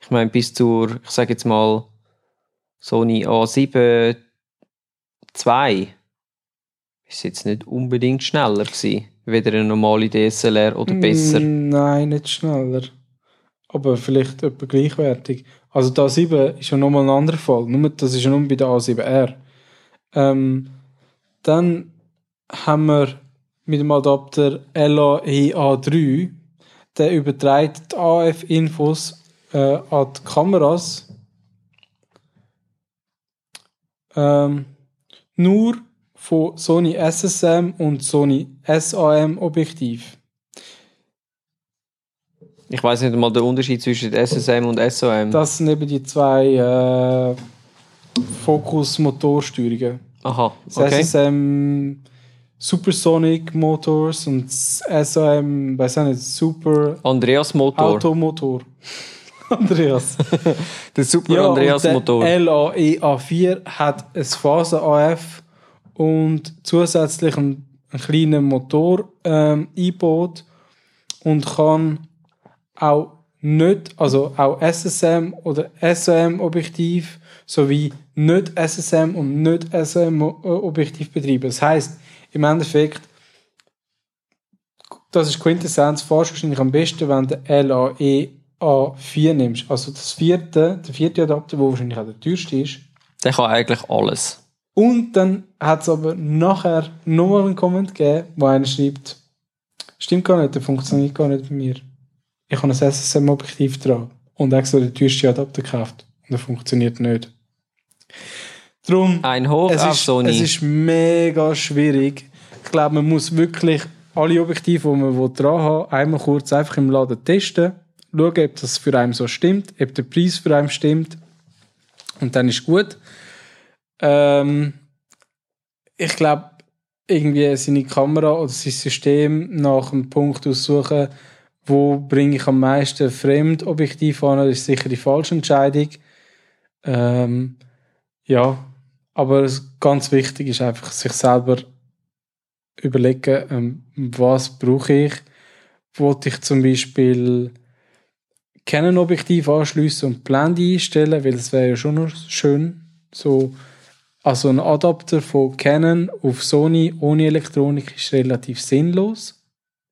B: Ich meine, bis zur, ich sage jetzt mal, Sony A7 II ist jetzt nicht unbedingt schneller gewesen, weder eine normale DSLR oder besser.
A: Mm, Nein, nicht schneller. Aber vielleicht etwa gleichwertig. Also die A7 ist ja nochmal ein anderer Fall. Nur, das ist ja nur bei der A7R. Ähm, dann haben wir mit dem Adapter LAE-A3, der überträgt die AF-Infos äh, an die Kameras. Ähm, nur von Sony SSM und Sony SAM Objektiv.
B: Ich weiß nicht mal den Unterschied zwischen SSM und SOM.
A: Das sind eben die zwei äh, Fokus-Motorsteuerungen.
B: Aha,
A: Das
B: okay.
A: SSM Supersonic Motors und SAM, weiß auch nicht, Super
B: Andreas Motor.
A: Automotor. Andreas.
B: Der Super
A: Ja,
B: Andreas Motor.
A: Der LAE A4 hat ein Phasen-AF und zusätzlich einen, einen kleinen Motor ähm, eingebaut und kann auch nicht, also auch SSM oder SOM-Objektiv sowie nicht SSM und nicht SOM-Objektiv betreiben. Das heißt, im Endeffekt, das ist Quintessenz, du wahrscheinlich am besten, wenn du LAE A4 nimmst. Also das vierte, der vierte Adapter, der wahrscheinlich auch der teuerste ist.
B: Der kann eigentlich alles.
A: Und dann hat es aber nachher nochmal einen Comment gegeben, wo einer schreibt, stimmt gar nicht, der funktioniert gar nicht bei mir. Ich habe ein SSM-Objektiv dran und extra den teuersten Adapter gekauft und der funktioniert nicht. Drum,
B: Ein Hoch
A: es
B: auf
A: ist,
B: Sony.
A: es ist mega schwierig. Ich glaube, man muss wirklich alle Objektive, die man dran haben einmal kurz einfach im Laden testen, schauen, ob das für einen so stimmt, ob der Preis für einen stimmt. Und dann ist gut. Ähm, ich glaube, irgendwie seine Kamera oder sein System nach einem Punkt aussuchen, wo bringe ich am meisten Fremdobjektiv an, das ist sicher die falsche Entscheidung. Ähm, ja, aber es- ganz wichtig ist einfach, sich selber überlegen, ähm, was brauche ich. Wollte ich zum Beispiel Canon-Objektiv anschliessen und Blende einstellen, weil das wäre ja schon noch schön. So, also ein Adapter von Canon auf Sony ohne Elektronik ist relativ sinnlos,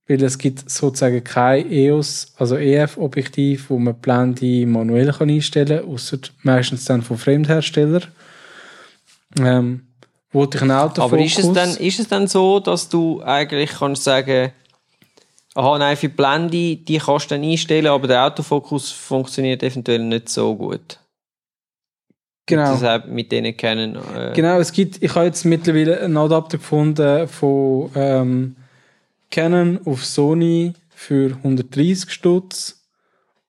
A: weil es gibt sozusagen kein EOS, also EF-Objektiv, wo man Blende manuell einstellen kann, außer meistens dann von Fremdherstellern. Ähm, wollte ich ein Autofokus...
B: Aber ist es, dann, ist es dann so, dass du eigentlich kannst sagen, aha, nein, für die Blende, die kannst du dann einstellen, aber der Autofokus funktioniert eventuell nicht so gut.
A: genau.
B: Deshalb mit denen kennen. Äh,
A: Genau, es gibt, ich habe jetzt mittlerweile einen Adapter gefunden von ähm, Canon auf Sony für 130 Stutz,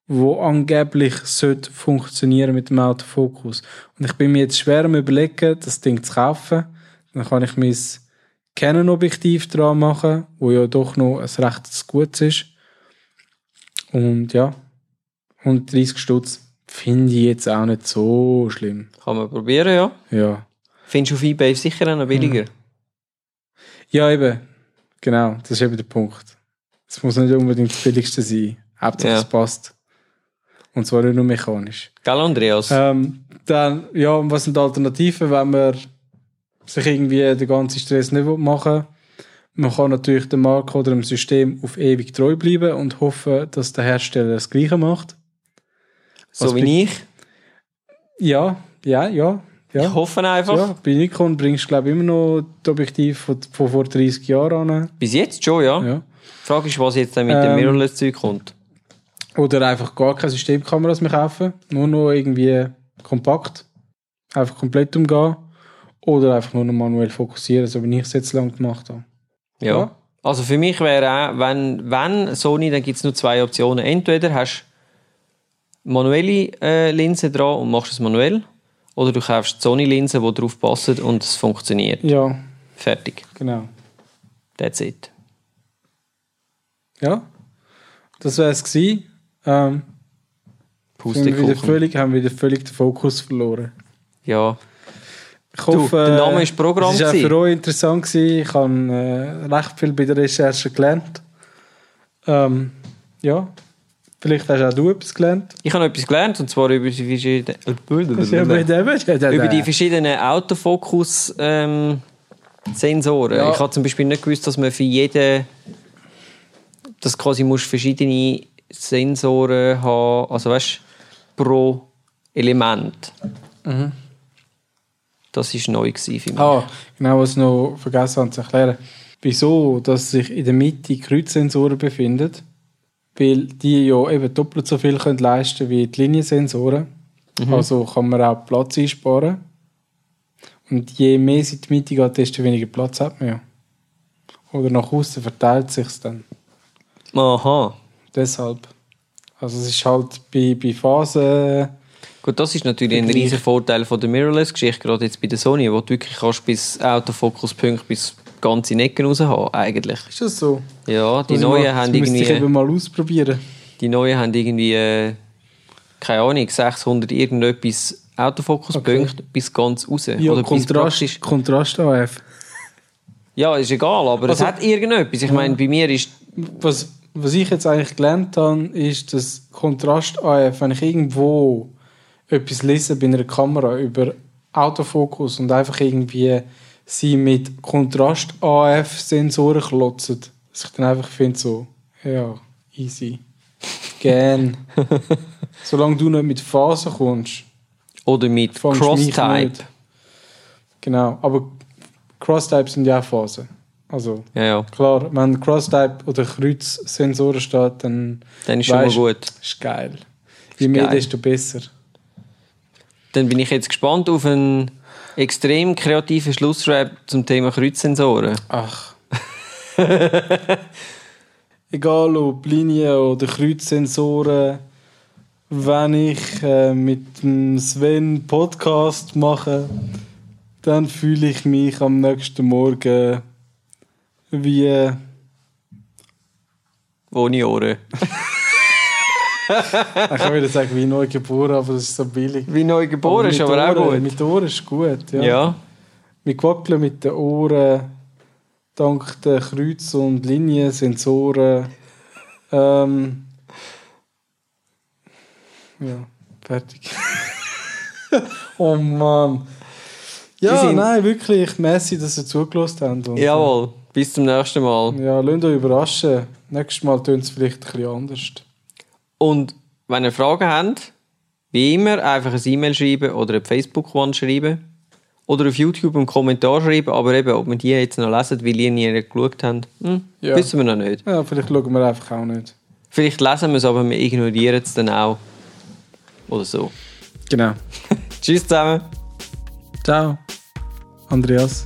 A: wo angeblich sollte funktionieren mit dem Autofokus. Und ich bin mir jetzt schwer am überlegen, das Ding zu kaufen. Dann kann ich mein Canon-Objektiv dran machen, wo ja doch noch ein recht gutes ist. Und ja, 130 Stutz finde ich jetzt auch nicht so schlimm.
B: Kann man probieren, ja.
A: Ja.
B: Findest du auf Ebay sicher noch billiger?
A: Ja, eben. Genau, das ist eben der Punkt. Es muss nicht unbedingt das billigste sein. Hauptsache
B: Ja.
A: es passt. Und zwar nicht nur mechanisch.
B: Gell, Andreas?
A: Ähm, dann, ja, und was sind die Alternativen, wenn man sich irgendwie den ganzen Stress nicht machen will? Man kann natürlich dem Marke oder dem System auf ewig treu bleiben und hoffen, dass der Hersteller das Gleiche macht.
B: so
A: was
B: wie ich.
A: Ja, ja, ja.
B: Ich
A: ja.
B: hoffe einfach.
A: Ja, bei Nikon bringst du, glaube ich, immer noch das Objektiv von, von vor 30 Jahren an.
B: Bis jetzt schon, ja.
A: Ja.
B: Die Frage ist, was jetzt dann mit dem
A: Ähm,
B: Mirrorless-Zeug kommt.
A: Oder einfach gar keine Systemkameras mehr kaufen. Nur noch irgendwie kompakt. Einfach komplett umgehen. Oder einfach nur noch manuell fokussieren, so wie ich es jetzt lang gemacht habe.
B: Ja.
A: Ja.
B: Also für mich wäre auch, wenn, wenn Sony, dann gibt es nur zwei Optionen. Entweder hast du manuelle äh, Linse dran und machst es manuell. Oder du kaufst Sony-Linsen, die drauf passen und es funktioniert.
A: Ja,
B: Fertig.
A: genau.
B: That's it.
A: Ja, das wäre es gewesen. Ähm, haben, wir wieder völlig, haben wieder völlig den Fokus verloren.
B: Ja.
A: Ich
B: Du,
A: hoffe,
B: der Name ist Programm
A: Es war auch für euch interessant. Gewesen. Ich habe äh, recht viel bei der Recherche gelernt. Ähm, ja, vielleicht hast auch du etwas gelernt.
B: Ich habe noch etwas gelernt, und zwar über die verschiedenen, über die verschiedenen Autofokus-Sensoren.
A: Ja.
B: Ich habe zum Beispiel nicht gewusst, dass man für jeden, dass quasi musst verschiedene Sensoren haben, also weißt pro Element.
A: Mhm.
B: Das war neu gewesen für mich.
A: Ah, genau, was ich noch vergessen habe zu erklären. Wieso, dass sich in der Mitte Kreuzsensoren befinden, weil die ja eben doppelt so viel können leisten wie die Liniensensoren. Also kann man auch Platz einsparen. Und je mehr sie in die Mitte geht, desto weniger Platz hat man ja. Oder nach außen verteilt sich dann.
B: Aha.
A: Deshalb. Also es ist halt bei, bei Phasen...
B: Gut, das ist natürlich ein riesiger Vorteil von der Mirrorless-Geschichte, gerade jetzt bei der Sony, wo du wirklich kannst bis Autofokuspunkt bis ganze Necken raus haben, eigentlich.
A: Ist das so?
B: Ja, die
A: ich
B: neuen
A: mal,
B: haben
A: das müsste ich
B: irgendwie,
A: eben mal ausprobieren.
B: die neuen haben irgendwie äh, keine Ahnung, 600 irgendetwas Autofokuspunkte bis ganz raus.
A: Ja,
B: Oder bis
A: Kontrast,
B: praktisch-
A: Kontrast AF.
B: Ja, ist egal, aber es
A: Also-
B: hat irgendetwas. Ich meine, bei mir ist
A: Was, was ich jetzt eigentlich gelernt habe, ist, dass Kontrast AF, wenn ich irgendwo etwas lese bei einer Kamera über Autofokus und einfach irgendwie sie mit Kontrast AF Sensoren klotzen, dass ich dann einfach finde so, ja, easy. Gern. Solange du nicht mit Phasen kommst,
B: oder mit Cross-Type.
A: Genau, aber Cross-Type sind ja auch Phasen. Also
B: Ja, ja,
A: Klar, wenn Cross-Type oder Kreuzsensoren steht, dann
B: dann ist schon mal
A: Weißt-
B: gut.
A: ist geil. Je mehr,
B: geil.
A: desto besser.
B: Dann bin ich jetzt gespannt auf einen extrem kreativen Schlussrap zum Thema Kreuzsensoren.
A: Ach. Egal ob Linien oder Kreuzsensoren, wenn ich äh, mit dem Sven Podcast mache, dann fühle ich mich am nächsten Morgen wie. äh,
B: Ohne Ohren.
A: Ich kann wieder sagen, wie neu geboren, aber das ist so billig.
B: Wie neu geboren, ist
A: mit
B: aber auch
A: Ohren,
B: gut.
A: Mit Ohren ist gut, ja.
B: Ja.
A: Wir quackeln mit den Ohren, dank der Kreuz- und Liniensensoren. Ähm, ja, fertig. oh Mann. Ja,
B: sind-
A: nein, wirklich. Merci, dass ihr zugelassen habt. Und,
B: Jawohl. Bis zum nächsten Mal.
A: Ja, lasst euch überraschen. Nächstes Mal tönt es vielleicht ein bisschen anders.
B: Und wenn ihr Fragen habt, wie immer, einfach ein E-Mail schreiben oder eine Facebook-Wand schreiben. Oder auf YouTube einen Kommentar schreiben, aber eben, ob wir die jetzt noch lesen, weil ihr nie geschaut habt, hm,
A: Ja.
B: wissen wir noch nicht.
A: Ja, vielleicht schauen wir einfach auch nicht.
B: Vielleicht lesen wir es, aber wir ignorieren es dann auch. Oder so.
A: Genau.
B: Tschüss zusammen.
A: Ciao. Andreas.